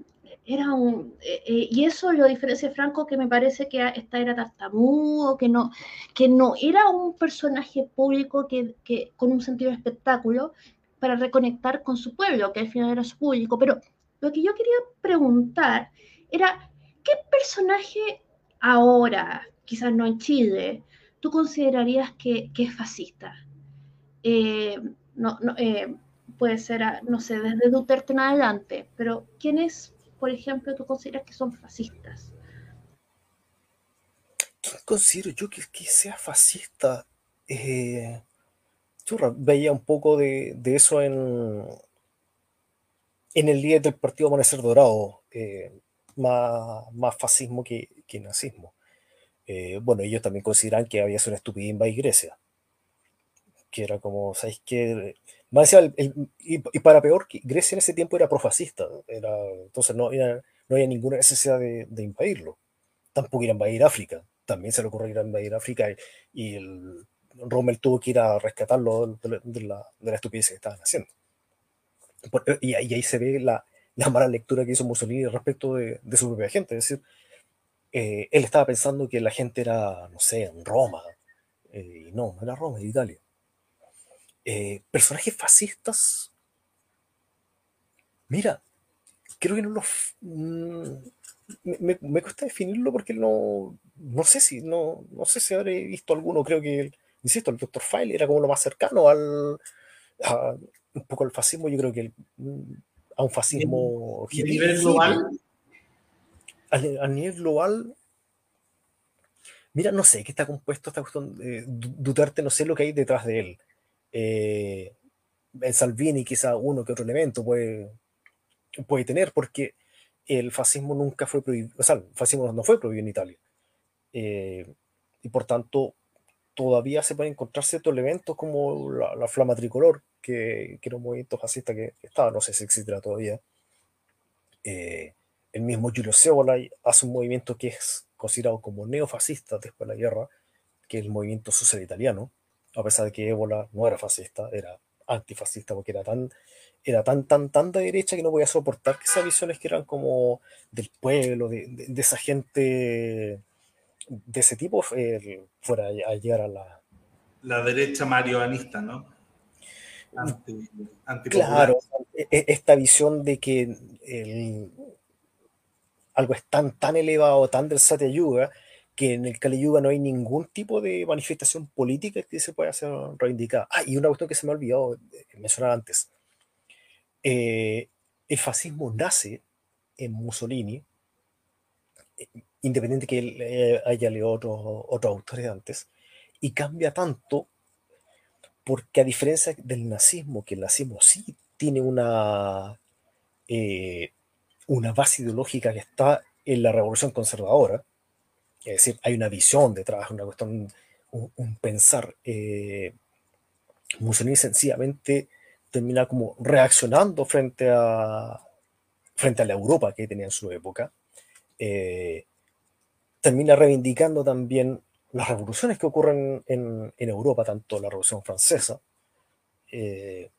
era un, eh, eh, y eso lo diferencia Franco, que me parece que esta era tartamudo, que no, que no era un personaje público que, que, con un sentido de espectáculo para reconectar con su pueblo, que al final era su público, pero lo que yo quería preguntar era, ¿qué personaje ahora, quizás no en Chile, tú considerarías que, es fascista? Eh, no, puede ser, no sé, desde Duterte en adelante, pero ¿quiénes, por ejemplo, tú consideras que son fascistas? ¿Quién considero yo que, sea fascista? Eh, yo veía un poco de, eso en, en el líder del partido Amanecer Dorado más, fascismo que, nazismo. Eh, bueno, ellos también consideran que había sido una estupidez Grecia. Que era como, ¿sabéis qué? Y, para peor, Grecia en ese tiempo era profascista. Era, entonces no, no había ninguna necesidad de, invadirlo. Tampoco ir a invadir África. También se le ocurrió ir a invadir África y, el, Rommel tuvo que ir a rescatarlo de, la, de la estupidez que estaban haciendo. y, ahí se ve la, la mala lectura que hizo Mussolini respecto de, su propia gente. Es decir, eh, él estaba pensando que la gente era, no sé, en Roma. Eh, y no, no era Roma, era Italia. Eh, personajes fascistas. Mira, creo que no los. Mm, me, cuesta definirlo porque no, no sé si no, no sé si habré visto alguno. Creo que, insisto, el Dr. File era como lo más cercano al un poco al fascismo. Yo creo que el, mm, a un fascismo ¿A nivel global? A, nivel global, mira, no sé qué está compuesto esta cuestión. de Duterte, no sé lo que hay detrás de él. Eh, en Salvini, quizá uno que otro elemento puede, puede tener, porque el fascismo nunca fue prohibido, o sea, el fascismo no fue prohibido en Italia. Eh, y por tanto, todavía se pueden encontrar ciertos elementos como la flama tricolor, que, era un movimiento fascista que, estaba, no sé si existirá todavía. Eh, el mismo Giulio Cébola hace un movimiento que es considerado como neofascista después de la guerra, que es el movimiento social italiano, a pesar de que Ébola no era fascista, era antifascista porque era tan, era tan, tan, tan de derecha que no podía soportar que esas visiones que eran como del pueblo, de, esa gente de ese tipo, eh, fuera a llegar a la... La derecha marioanista, ¿no? claro, e, e, esta visión de que algo es tan, tan elevado, tan del Satya Yuga, que en el Kali Yuga no hay ningún tipo de manifestación política que se pueda hacer reivindicada. Ah, y una cuestión que se me ha olvidado mencionar antes. Eh, el fascismo nace en Mussolini, independiente que él eh, haya leído otros, otros autores antes, y cambia tanto porque a diferencia del nazismo, que el nazismo sí tiene una, eh, una base ideológica que está en la revolución conservadora, es decir, hay una visión detrás, una cuestión, un, pensar. Eh, Mussolini sencillamente termina como reaccionando frente a, frente a la Europa que tenía en su época. Eh, termina reivindicando también las revoluciones que ocurren en, Europa, tanto la Revolución Francesa, eh,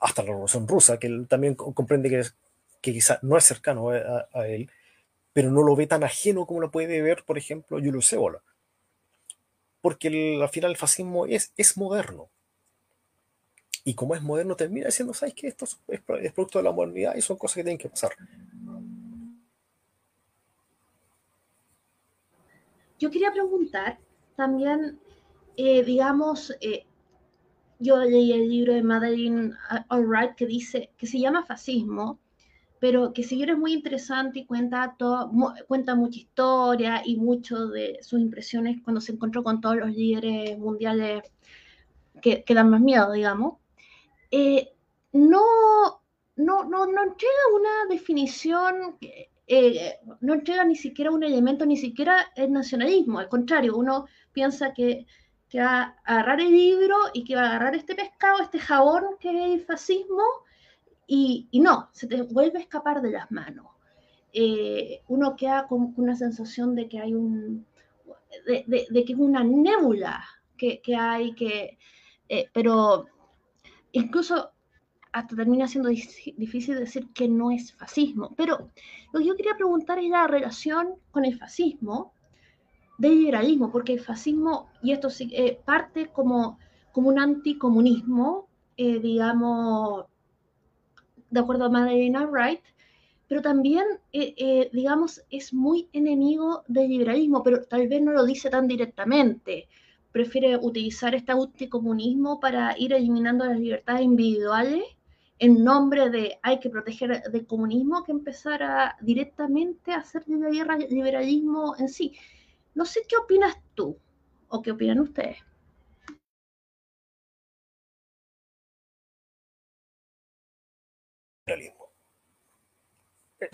hasta la Revolución Rusa, que él también comprende que, que quizá no es cercano a, él, pero no lo ve tan ajeno como lo puede ver, por ejemplo, Julio Cébola. Porque al final el fascismo es, es moderno. Y como es moderno, termina diciendo, ¿sabes qué? Esto es, producto de la modernidad y son cosas que tienen que pasar. Yo quería preguntar también, eh, digamos, eh, yo leí el libro de Madeline Albright que dice, que se llama Fascismo, pero que si bien es muy interesante y cuenta, todo, cuenta mucha historia y mucho de sus impresiones cuando se encontró con todos los líderes mundiales que, que dan más miedo, digamos, eh, no, no, no, no entrega una definición, eh, no entrega ni siquiera un elemento, ni siquiera el nacionalismo, al contrario, uno piensa que, que va a agarrar el libro y que va a agarrar este pescado, este jabón que es el fascismo, y, no, se te vuelve a escapar de las manos. Eh, uno queda con una sensación de que hay un, de, que es una nébula que, hay que, eh, pero incluso hasta termina siendo difícil decir que no es fascismo. Pero lo que yo quería preguntar es la relación con el fascismo del liberalismo, porque el fascismo, y esto eh, parte como, como un anticomunismo, digamos, de acuerdo a Madeleine Wright, pero también, eh, eh, digamos, es muy enemigo del liberalismo, pero tal vez no lo dice tan directamente. Prefiere utilizar este anticomunismo para ir eliminando las libertades individuales en nombre de hay que proteger del comunismo que empezar a directamente hacer la guerra liberalismo en sí. No sé qué opinas tú o qué opinan ustedes. Realismo.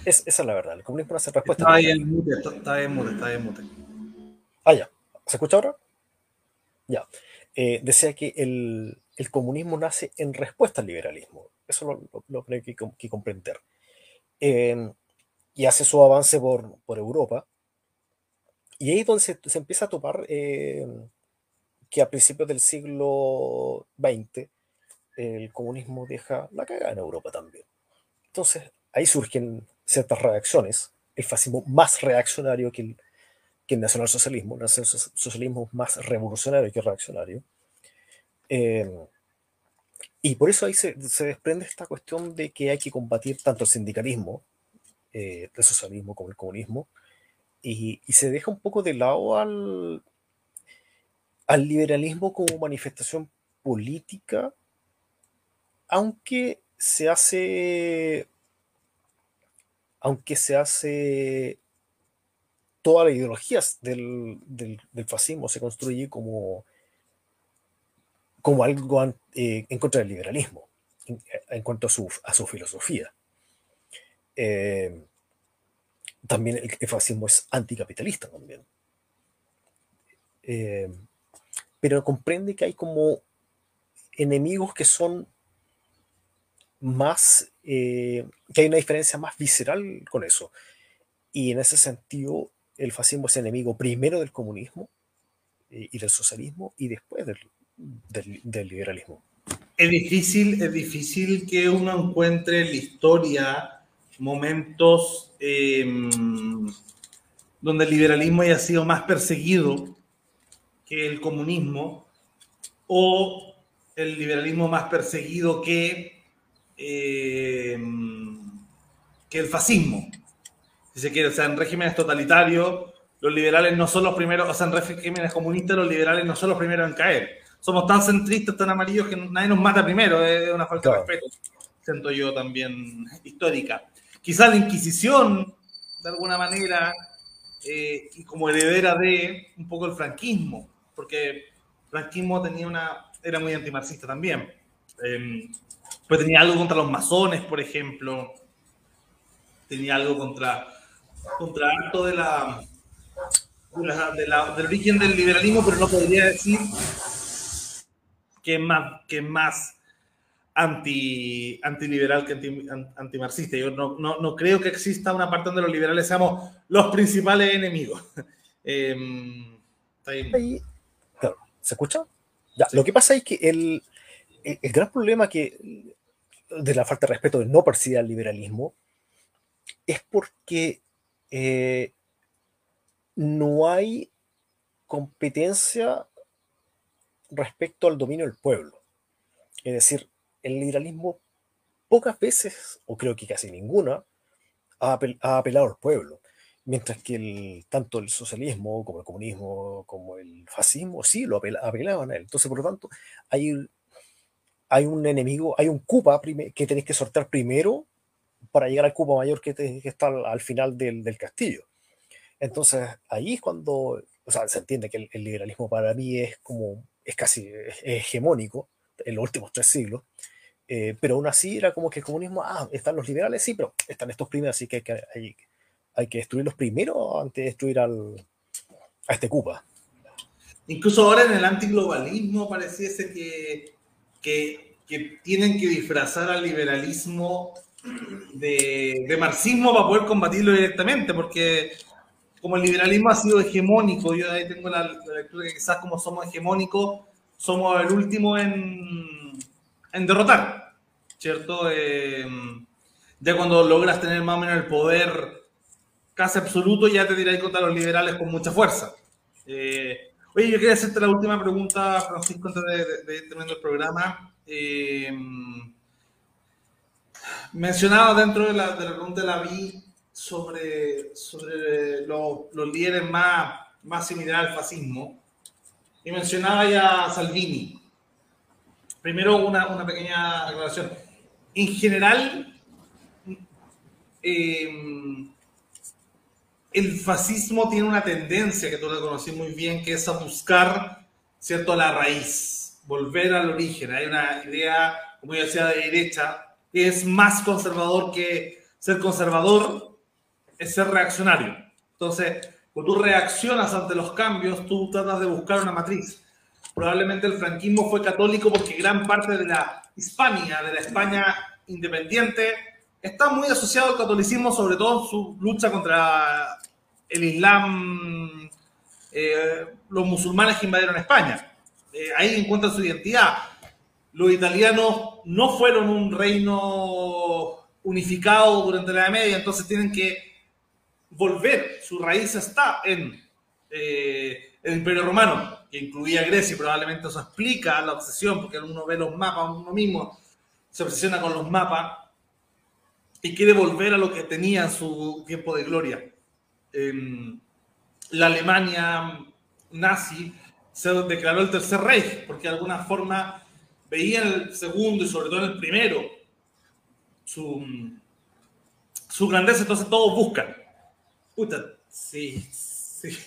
Es, esa es la verdad. El comunismo no hace respuesta. Está bien mute, está bien mute, está bien mute. Ah, ya. ¿Se escucha ahora? Ya. Eh, decía que el, el, comunismo nace en respuesta al liberalismo. Eso lo, lo, hay que, que, comprender. Eh, y hace su avance por, por, Europa. Y ahí es donde se, se empieza a topar eh, que a principios del siglo XX el comunismo deja la cagada en Europa también. Entonces, ahí surgen ciertas reacciones. El fascismo más reaccionario que el, que el nacionalsocialismo. El nacionalsocialismo es más revolucionario que reaccionario. Eh, y por eso ahí se, desprende esta cuestión de que hay que combatir tanto el sindicalismo, eh, el socialismo como el comunismo, y, y, se deja un poco de lado al, al liberalismo como manifestación política, aunque se hace, aunque se hace, toda la ideología del, del, fascismo se construye como, como algo eh, en contra del liberalismo, en, cuanto a su, a su filosofía. Eh, también el, fascismo es anticapitalista también. Eh, pero comprende que hay como enemigos que son más, eh, que hay una diferencia más visceral con eso. Y en ese sentido, el fascismo es enemigo primero del comunismo eh, y del socialismo y después del, del, liberalismo. Es difícil, es difícil que uno encuentre en la historia momentos em, donde el liberalismo haya sido más perseguido que el comunismo o el liberalismo más perseguido que eh, que el fascismo, si se quiere. O sea, en regímenes totalitarios, los liberales no son los primeros, o sea, en regímenes comunistas, los liberales no son los primeros en caer. Somos tan centristas, tan amarillos, que nadie nos mata primero, es una falta de respeto, siento yo también histórica. Quizá la Inquisición, de alguna manera, eh, y como heredera de un poco el franquismo, porque el franquismo tenía una, era muy antimarxista también. Eh, pues tenía algo contra los masones, por ejemplo. Tenía algo contra, contra acto de la, de la, del origen del liberalismo, pero no podría decir que es más, que más anti, antiliberal que anti, antimarxista. Yo no, no, no, creo que exista una parte donde los liberales seamos los principales enemigos. eh, ¿Se escucha? Ya, Lo que pasa es que el, el, gran problema que de la falta de respeto de no percibir al liberalismo es porque eh, no hay competencia respecto al dominio del pueblo. Es decir, el liberalismo pocas veces, o creo que casi ninguna, ha, apelado al pueblo, mientras que el, tanto el socialismo como el comunismo como el fascismo sí lo apelaban a él. Entonces, por lo tanto, hay hay un enemigo, hay un cupa que tenéis que sortear primero para llegar al cupo mayor que, está al, final del, del, castillo. Entonces, ahí es cuando, o sea, se entiende que el, liberalismo para mí es como, es casi hegemónico en los últimos tres siglos, eh, pero aún así era como que el comunismo, ah, están los liberales, sí, pero están estos primeros, así que hay que, hay, hay que destruirlos primero antes de destruir al, a este Cuba. Incluso ahora en el antiglobalismo pareciese que, que, que tienen que disfrazar al liberalismo de, de, marxismo para poder combatirlo directamente, porque como el liberalismo ha sido hegemónico, yo ahí tengo la, lectura que quizás como somos hegemónicos, somos el último en, en derrotar, ¿cierto? Eh, ya cuando logras tener más o menos el poder casi absoluto, ya te dirás contra los liberales con mucha fuerza. Eh, oye, yo quería hacerte la última pregunta, Francisco, antes de, ir terminando el programa. Eh, mencionaba dentro de la, de la pregunta de la vi sobre, los, líderes más, similares al fascismo y mencionaba ya Salvini. Primero una, una pequeña aclaración. En general, eh, el fascismo tiene una tendencia que tú la conocí muy bien, que es a buscar, ¿cierto?, la raíz, volver al origen. Hay una idea, como yo decía, de derecha, que es más conservador que ser conservador, es ser reaccionario. Entonces, cuando tú reaccionas ante los cambios, tú tratas de buscar una matriz. Probablemente el franquismo fue católico porque gran parte de la Hispania, de la España independiente, está muy asociado al catolicismo, sobre todo su lucha contra el Islam, eh, los musulmanes que invadieron España. Eh, ahí encuentran su identidad. Los italianos no fueron un reino unificado durante la Edad Media, entonces tienen que volver. Su raíz está en eh, el Imperio Romano, que incluía Grecia, y probablemente eso explica la obsesión, porque uno ve los mapas, uno mismo se obsesiona con los mapas y quiere volver a lo que tenía en su tiempo de gloria. la Alemania nazi se declaró el tercer rey, porque de alguna forma veía el segundo y sobre todo el primero su, su grandeza, entonces todos buscan. Puta, sí, sí.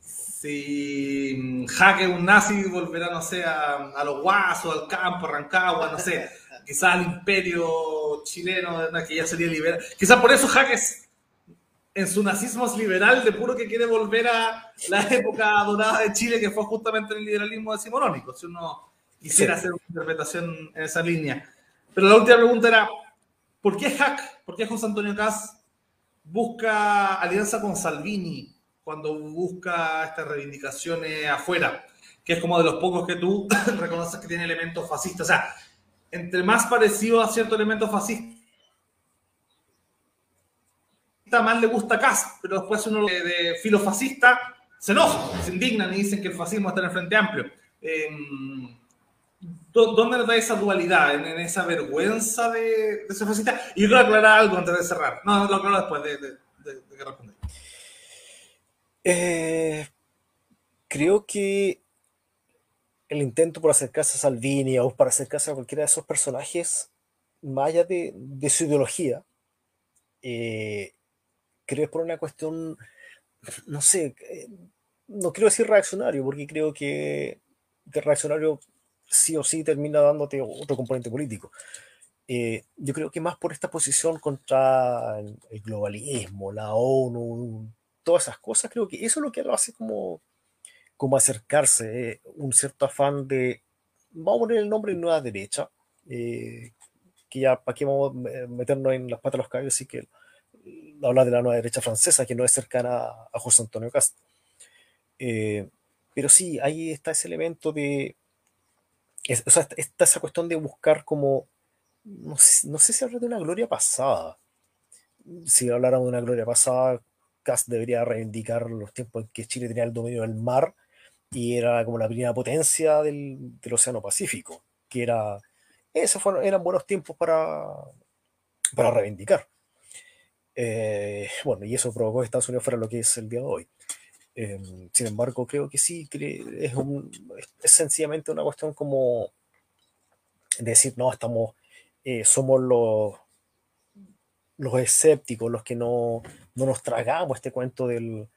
Si Jaque un nazi volverá, no sé, a, a los guasos, al campo, a Rancagua, no sé, quizás al imperio chileno, que ya sería liberal. Quizás por eso Jaques en su nazismo es liberal de puro que quiere volver a la época dorada de Chile, que fue justamente el liberalismo decimonónico, si uno quisiera hacer una interpretación en esa línea. Pero la última pregunta era, ¿por qué Hack, por qué José Antonio Caz busca alianza con Salvini cuando busca estas reivindicaciones afuera? Que es como de los pocos que tú reconoces que tiene elementos fascistas. O sea, entre más parecido a cierto elemento fascista, más le gusta Cas, pero después uno de, de filofascista se enoja, se indignan y dicen que el fascismo está en el Frente Amplio. Em, ¿Dónde está esa dualidad? ¿En, esa vergüenza de, de, ser fascista? Y yo quiero aclarar algo antes de cerrar. No, lo aclaro después de, de, de que responder. Eh, creo que el intento por acercarse a Salvini o por acercarse a cualquiera de esos personajes, más allá de, de su ideología, eh, creo es por una cuestión, no sé, eh, no quiero decir reaccionario, porque creo que de reaccionario sí o sí termina dándote otro componente político. Eh, yo creo que más por esta posición contra el globalismo, la ONU, todas esas cosas, creo que eso es lo que lo hace como como acercarse, eh, un cierto afán de, vamos a poner el nombre de nueva derecha, eh, que ya para qué vamos a meternos en las patas de los caballos, así que habla de la nueva derecha francesa, que no es cercana a José Antonio Cast. Eh, pero sí, ahí está ese elemento de, o sea, está esa cuestión de buscar como, no sé, no sé si habla de una gloria pasada. Si hablara de una gloria pasada, Cast debería reivindicar los tiempos en que Chile tenía el dominio del mar y era como la primera potencia del, del Océano Pacífico, que era, esos fueron, eran buenos tiempos para, para reivindicar. Eh, bueno, y eso provocó que Estados Unidos fuera lo que es el día de hoy. Eh, sin embargo, creo que sí, es, un, es sencillamente una cuestión como decir, no, estamos, eh, somos los, los escépticos, los que no, no nos tragamos este cuento del,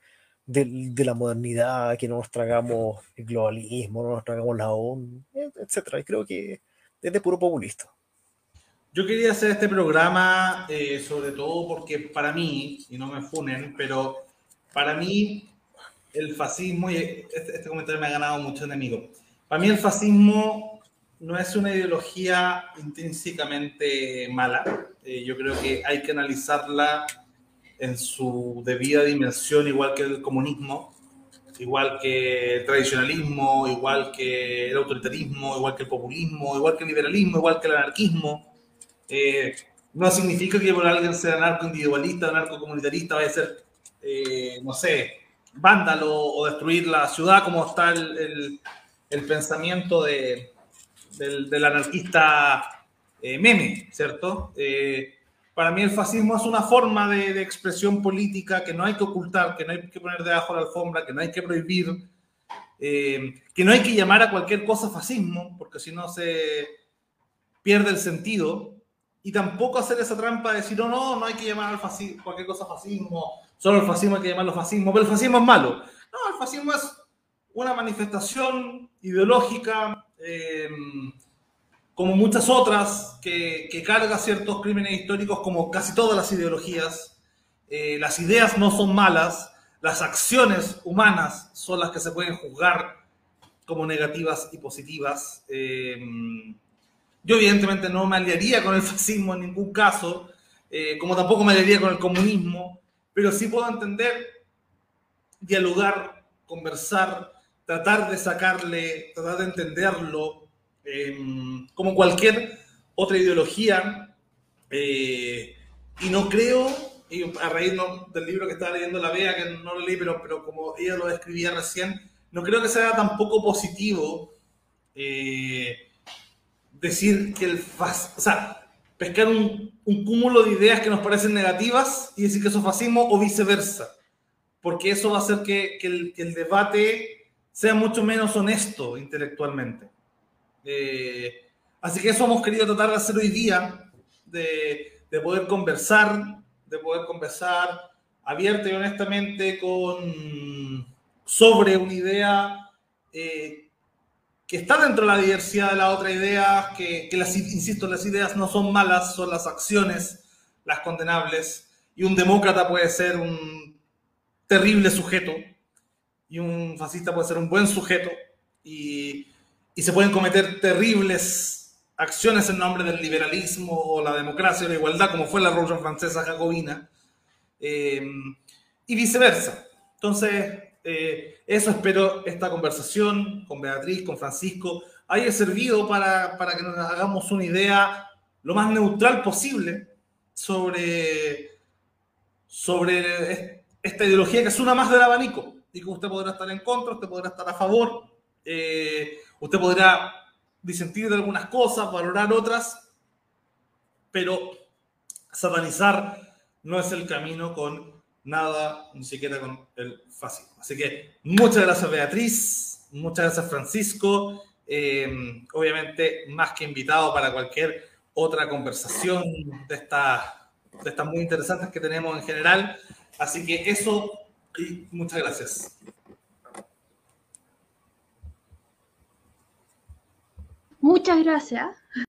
de la modernidad, que no nos tragamos el globalismo, no nos tragamos la ONU, etc. Y creo que es de puro populista. Yo quería hacer este programa eh, sobre todo porque para mí, y no me funen, pero para mí el fascismo, y este, este comentario me ha ganado mucho enemigo, para mí el fascismo no es una ideología intrínsecamente mala, eh, yo creo que hay que analizarla en su debida dimensión, igual que el comunismo, igual que el tradicionalismo, igual que el autoritarismo, igual que el populismo, igual que el liberalismo, igual que el anarquismo. Eh, no significa que por alguien sea anarco-individualista, anarco-comunitarista, vaya a ser, eh, no sé, vándalo o destruir la ciudad, como está el, el, pensamiento de, del, del, anarquista eh, meme, ¿cierto? Para mí el fascismo es una forma de, expresión política que no hay que ocultar, que no hay que poner debajo de la alfombra, que no hay que prohibir, eh, que no hay que llamar a cualquier cosa fascismo, porque si no se pierde el sentido. Y tampoco hacer esa trampa de decir, no, no, no hay que llamar al cualquier cosa fascismo, solo el fascismo hay que llamarlo fascismo, pero el fascismo es malo. No, el fascismo es una manifestación ideológica. Eh, como muchas otras, que, carga ciertos crímenes históricos como casi todas las ideologías. Eh, las ideas no son malas, las acciones humanas son las que se pueden juzgar como negativas y positivas. Eh, yo evidentemente no me aliaría con el fascismo en ningún caso, eh, como tampoco me aliaría con el comunismo, pero sí puedo entender, dialogar, conversar, tratar de sacarle, tratar de entenderlo, Em, como cualquier otra ideología. Eh, y no creo, y a raíz del libro que estaba leyendo la Bea, que no lo leí, pero, pero como ella lo describía recién, no creo que sea tampoco positivo eh, decir que el o sea, pescar un, un, cúmulo de ideas que nos parecen negativas y decir que eso es fascismo o viceversa, porque eso va a hacer que, que, el, que el debate sea mucho menos honesto intelectualmente. Eh, así que eso hemos querido tratar de hacer hoy día, de, de, poder conversar, de poder conversar abierta y honestamente con, sobre una idea eh, que está dentro de la diversidad de la otra idea, que, que las, insisto, las ideas no son malas, son las acciones las condenables, y un demócrata puede ser un terrible sujeto, y un fascista puede ser un buen sujeto, y, y se pueden cometer terribles acciones en nombre del liberalismo o la democracia o la igualdad, como fue la Revolución Francesa Jacobina, eh, y viceversa. Entonces, eh, eso espero esta conversación con Beatriz, con Francisco, haya servido para, para, que nos hagamos una idea lo más neutral posible sobre, sobre esta ideología que es una más del abanico y que usted podrá estar en contra, usted podrá estar a favor. Eh, Usted podrá disentir de algunas cosas, valorar otras, pero satanizar no es el camino con nada, ni siquiera con el fascismo. Así que muchas gracias Beatriz, muchas gracias Francisco, eh, obviamente más que invitado para cualquier otra conversación de, esta, de estas muy interesantes que tenemos en general. Así que eso y muchas gracias. Muchas gracias